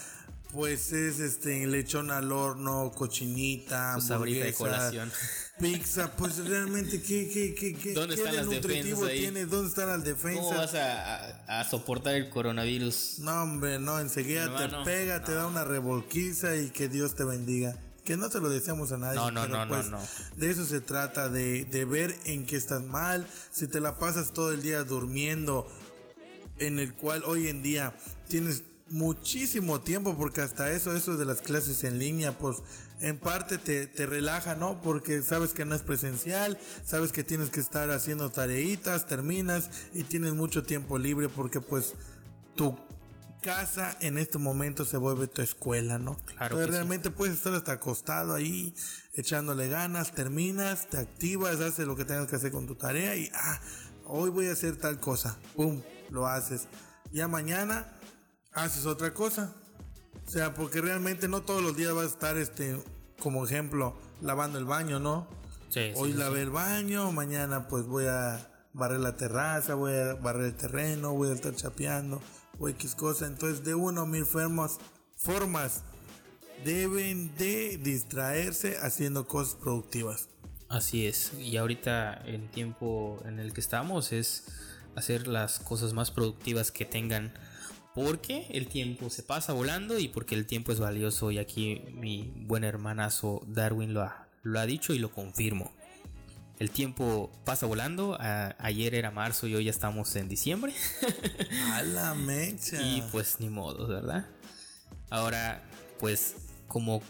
pues es este lechón al horno, cochinita, ahorita de hamburguesa, colación. pizza, pues realmente qué qué qué qué ¿Dónde qué están las nutritivo ahí? tiene? ¿Dónde están las defensas? ¿Cómo vas a, a- a soportar el coronavirus? No, hombre, no, enseguida te pega, te da una revolquiza y que Dios te bendiga. Que no te lo deseamos a nadie. No, no, pero no, no, pues no. De eso se trata, de, de ver en qué estás mal. Si te la pasas todo el día durmiendo, en el cual hoy en día tienes muchísimo tiempo, porque hasta eso, eso de las clases en línea, pues en parte te, te relaja, ¿no? Porque sabes que no es presencial, sabes que tienes que estar haciendo tareitas, terminas y tienes mucho tiempo libre porque pues tu casa en este momento se vuelve tu escuela, ¿no? Claro Entonces sí. realmente puedes estar hasta acostado ahí, echándole ganas, terminas, te activas, haces lo que tengas que hacer con tu tarea y ah, hoy voy a hacer tal cosa, pum, lo haces. Ya mañana haces otra cosa. O sea, porque realmente no todos los días vas a estar este como ejemplo lavando el baño, ¿no? Sí, Hoy sí, lavé el baño, mañana pues voy a barrer la terraza, voy a barrer el terreno, voy a estar chapeando, o X cosa. Entonces, de una o mil formas, formas deben de distraerse haciendo cosas productivas. Así es. Y ahorita el tiempo en el que estamos es hacer las cosas más productivas que tengan. Porque el tiempo se pasa volando y porque el tiempo es valioso. Y aquí mi buen hermanazo Darwin lo ha, lo ha dicho y lo confirmo. El tiempo pasa volando. a- ayer era marzo y hoy ya estamos en diciembre. A la mecha. Y pues ni modo, ¿verdad? Ahora, pues como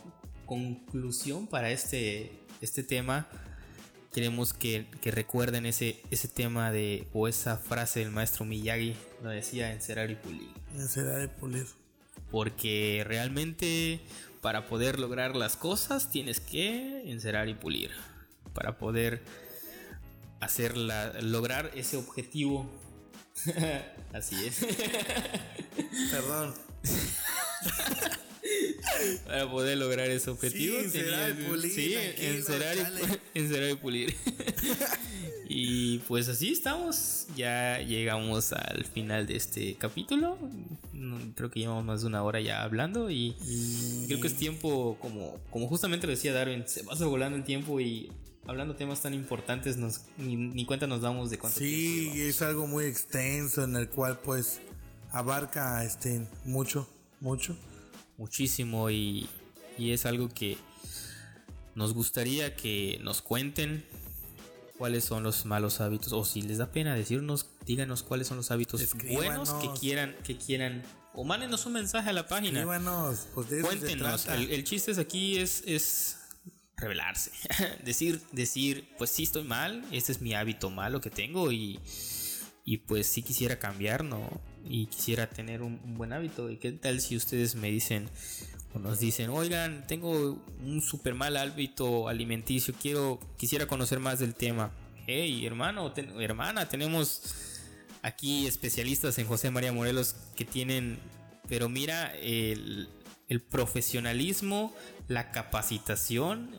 conclusión para este, este tema, queremos que, que recuerden ese, ese tema de, o esa frase del maestro Miyagi, lo decía, encerar y pulir. Necesidad de pulir. Porque realmente para poder lograr las cosas tienes que encerar y pulir. Para poder hacerla, lograr ese objetivo. Así es. Perdón. Para poder lograr ese objetivo. Sí, encerar y pulir, Sí, encerar y, dale. pu- encerar y pulir. y pues así estamos. Ya llegamos al final de este capítulo. Creo que llevamos más de una hora ya hablando. Y creo que es tiempo, como, como justamente lo decía Darwin, se pasa volando el tiempo y hablando temas tan importantes, nos, ni, ni cuenta nos damos de cuánto Sí, tiempo. es algo muy extenso en el cual pues abarca este mucho, mucho. Muchísimo y, y es algo que nos gustaría que nos cuenten cuáles son los malos hábitos o si les da pena decirnos díganos cuáles son los hábitos Escríbanos. buenos que quieran que quieran o mándenos un mensaje a la página Escríbanos, pues de eso se cuéntenos trata. el, el chiste es aquí es es revelarse decir decir pues sí estoy mal este es mi hábito malo que tengo y y pues sí quisiera cambiar, ¿no? Y quisiera tener un, buen hábito. ¿Y qué tal si ustedes me dicen o nos dicen, oigan, tengo un super mal hábito alimenticio, quiero, quisiera conocer más del tema? Hey, hermano, ten- hermana, tenemos aquí especialistas en José María Morelos que tienen, pero mira, el, el profesionalismo, la capacitación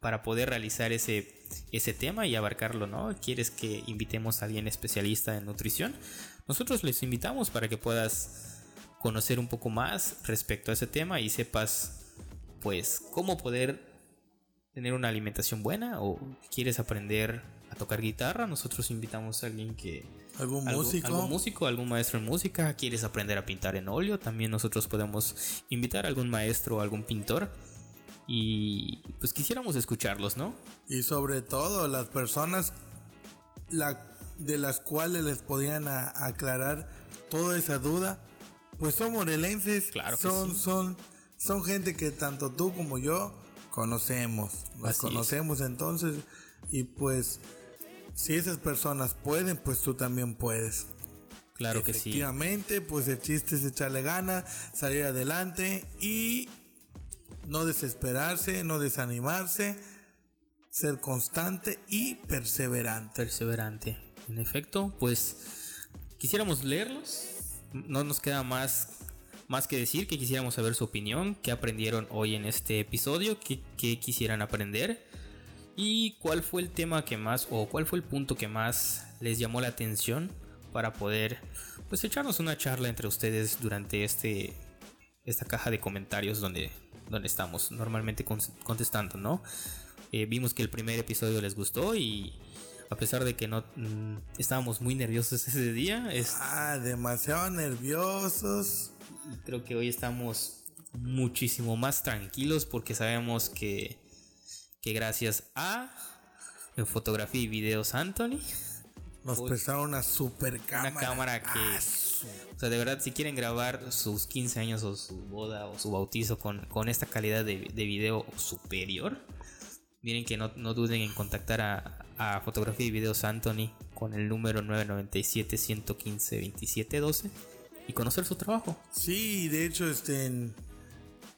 para poder realizar ese, ese tema y abarcarlo, ¿no? ¿Quieres que invitemos a alguien especialista en nutrición? Nosotros les invitamos para que puedas conocer un poco más respecto a ese tema y sepas, pues, cómo poder tener una alimentación buena o quieres aprender a tocar guitarra. Nosotros invitamos a alguien que... ¿Algún algo- músico? algún músico, algún maestro en música, quieres aprender a pintar en óleo, también nosotros podemos invitar a algún maestro o algún pintor y pues quisiéramos escucharlos, ¿no? Y sobre todo las personas la, de las cuales les podían a- aclarar toda esa duda, pues son morelenses, Claro son, sí. son, son gente que tanto tú como yo conocemos, es. conocemos entonces y pues si esas personas pueden, pues tú también puedes. Claro que sí. Efectivamente, pues el chiste es echarle ganas, salir adelante y no desesperarse, no desanimarse ser constante y perseverante. Perseverante. En efecto, pues quisiéramos leerlos. No nos queda más, más que decir que quisiéramos saber su opinión, qué aprendieron hoy en este episodio, qué, quisieran aprender y cuál fue el tema que más o cuál fue el punto que más les llamó la atención para poder pues echarnos una charla entre ustedes durante este esta caja de comentarios donde donde estamos normalmente contestando, ¿no? Eh, vimos que el primer episodio les gustó y a pesar de que no mm, estábamos muy nerviosos ese día, es ah, demasiado nerviosos. Creo que hoy estamos muchísimo más tranquilos porque sabemos que que gracias a en fotografía y videos Anthony nos prestaron una super cámara. Una cámara que. Ah, o sea, de verdad, si quieren grabar sus 15 años o su boda o su bautizo con, con esta calidad de, de, video superior, miren que no, no duden en contactar a, a, Fotografía y Videos Anthony con el número 997-115-2712 y conocer su trabajo. Sí, de hecho, este.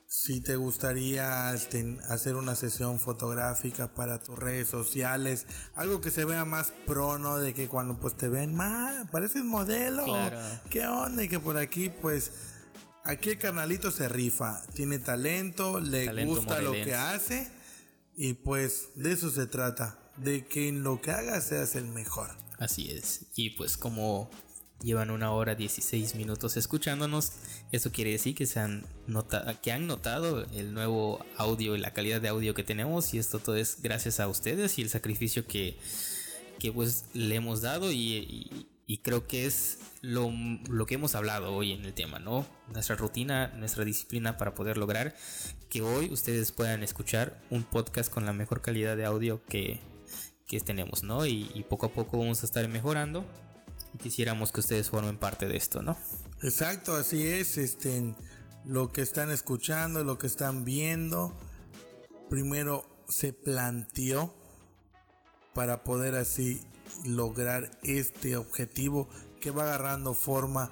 Si te gustaría este, hacer una sesión fotográfica para tus redes sociales, algo que se vea más pro, ¿no? De que cuando pues te ven, más pareces modelo, ¿qué onda? Y que por aquí pues aquí el canalito se rifa, tiene talento, le gusta lo que hace y pues de eso se trata, de que en lo que hagas seas el mejor. Así es, y pues como llevan una hora 16 minutos escuchándonos. Eso quiere decir que, se han, notado, que han notado el nuevo audio y la calidad de audio que tenemos. Y esto todo es gracias a ustedes y el sacrificio que, que pues le hemos dado. Y, creo que es lo, lo, que hemos hablado hoy en el tema, ¿no? Nuestra rutina, nuestra disciplina para poder lograr que hoy ustedes puedan escuchar un podcast con la mejor calidad de audio que, que tenemos, ¿no? Y, y poco a poco vamos a estar mejorando quisiéramos que ustedes formen parte de esto, ¿no? Exacto, así es, este, lo que están escuchando, lo que están viendo, primero se planteó para poder así lograr este objetivo que va agarrando forma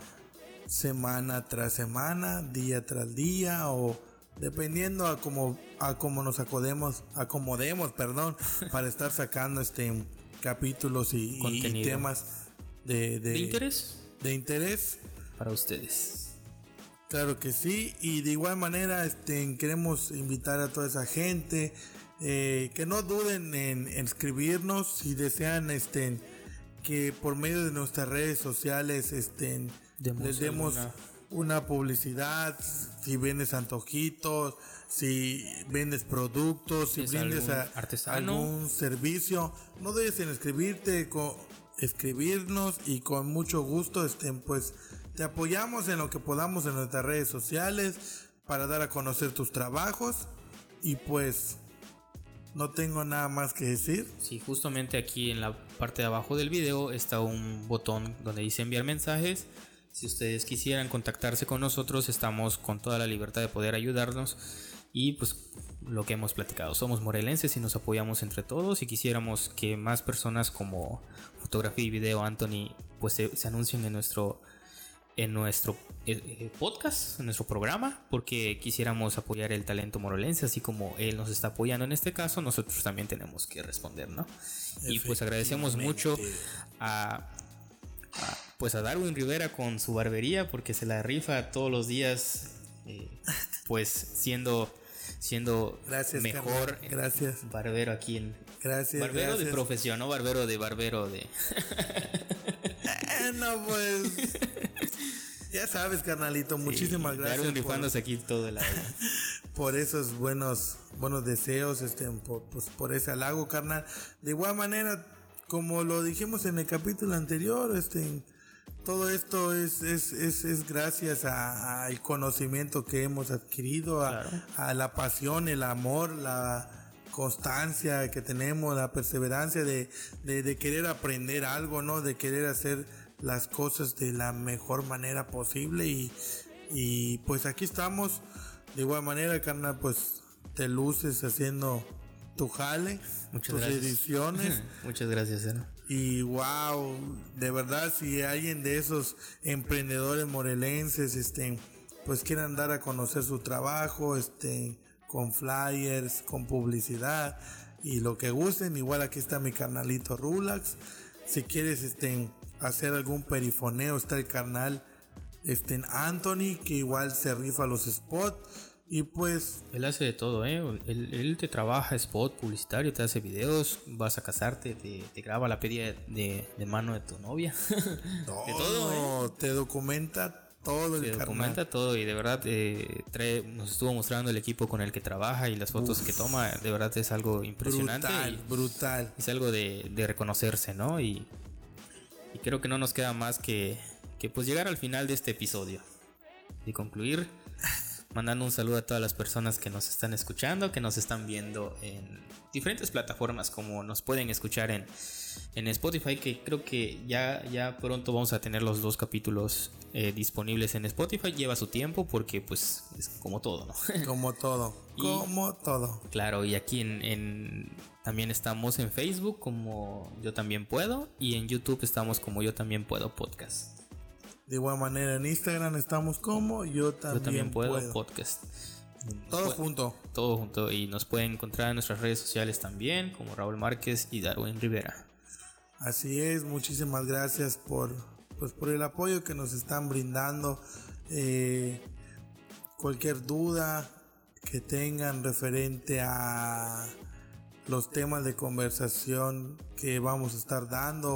semana tras semana, día tras día o dependiendo a cómo a cómo nos acomodemos, acomodemos, perdón, para estar sacando este capítulos y, y temas de, interés. De interés. Para ustedes. Claro que sí. Y de igual manera este, queremos invitar a toda esa gente eh, que no duden en, escribirnos si desean este, que por medio de nuestras redes sociales este, les demos una publicidad, si vendes antojitos, si vendes productos, si vendes algún servicio, no dudes en escribirte con, escribirnos y con mucho gusto estén pues te apoyamos en lo que podamos en nuestras redes sociales para dar a conocer tus trabajos y pues no tengo nada más que decir. Sí, justamente aquí en la parte de abajo del video está un botón donde dice enviar mensajes. Si ustedes quisieran contactarse con nosotros, estamos con toda la libertad de poder ayudarnos y pues lo que hemos platicado. Somos morelenses y nos apoyamos entre todos y quisiéramos que más personas como fotografía y video Anthony pues se, anuncien en nuestro en nuestro eh, eh, podcast, en nuestro programa, porque quisiéramos apoyar el talento morelense, así como él nos está apoyando en este caso, nosotros también tenemos que responder, ¿no? Y pues agradecemos mucho a, pues a Darwin Rivera con su barbería, porque se la rifa todos los días, eh, pues siendo siendo mejor gracias. barbero aquí en gracias barbero de profesión no barbero de barbero de eh, no pues. Ya sabes carnalito muchísimas gracias por, aquí todo el por esos buenos buenos deseos este por, pues, por ese halago carnal. De igual manera como lo dijimos en el capítulo anterior este todo esto es, es, es, es gracias al conocimiento que hemos adquirido, a, la pasión, el amor, la constancia que tenemos, la perseverancia de, de, querer aprender algo, ¿no? De querer hacer las cosas de la mejor manera posible y, y pues aquí estamos. De igual manera, carnal, pues te luces haciendo tu jale, Muchas tus ediciones. Muchas gracias, ¿eh? Y wow, de verdad, si alguien de esos emprendedores morelenses, este, pues quieran dar a conocer su trabajo, este, con flyers, con publicidad, y lo que gusten. Igual aquí está mi carnalito Rulax. Si quieres este, hacer algún perifoneo, está el carnal este, Anthony, que igual se rifa los spots. Y pues. Él hace de todo, ¿eh? Él, te trabaja spot publicitario, te hace videos, vas a casarte, te, graba la pedida de, mano de tu novia. de todo, ¿eh? Te documenta todo el documenta todo y de verdad eh, nos estuvo mostrando el equipo con el que trabaja y las fotos que toma. De verdad es algo impresionante. Brutal, brutal. Es algo de, reconocerse, ¿no? Y, y, creo que no nos queda más que, que pues llegar al final de este episodio y concluir mandando un saludo a todas las personas que nos están escuchando, que nos están viendo en diferentes plataformas como nos pueden escuchar en, en Spotify, que creo que ya, ya pronto vamos a tener los dos capítulos eh, disponibles en Spotify. Lleva su tiempo porque pues es como todo, ¿no? Como todo, como todo. Claro, y aquí en, también estamos en Facebook como Yo también puedo y en YouTube estamos como Yo también puedo podcast. De igual manera en Instagram estamos como yo también, puedo, podcast. Todo junto. Todo junto. Y nos pueden encontrar en nuestras redes sociales también, como Raúl Márquez y Darwin Rivera. Así es, muchísimas gracias por, pues, por el apoyo que nos están brindando. Eh, cualquier duda que tengan referente a los temas de conversación que vamos a estar dando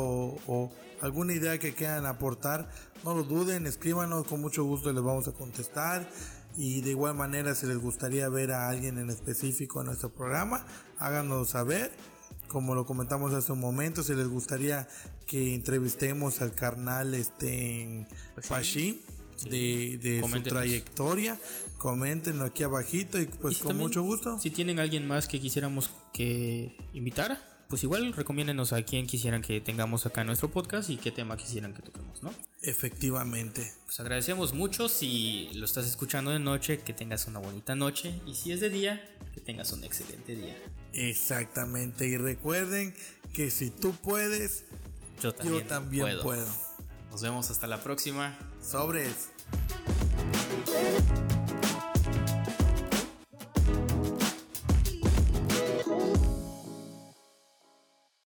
o alguna idea que quieran aportar, no lo duden, escríbanos, con mucho gusto les vamos a contestar. Y de igual manera, si les gustaría ver a alguien en específico en nuestro programa, háganos saber. Como lo comentamos hace un momento, si les gustaría que entrevistemos al carnal este Pachín de, de su trayectoria, coméntenlo aquí abajito y pues con mucho gusto. Si tienen alguien más que quisiéramos que invitara, pues igual recomiéndenos a quien quisieran que tengamos acá en nuestro podcast y qué tema quisieran que toquemos, ¿no? Efectivamente. Pues agradecemos mucho si lo estás escuchando de noche, que tengas una bonita noche y si es de día, que tengas un excelente día. Exactamente. Y recuerden que si tú puedes, yo también, puedo. Nos vemos hasta la próxima. Sobres.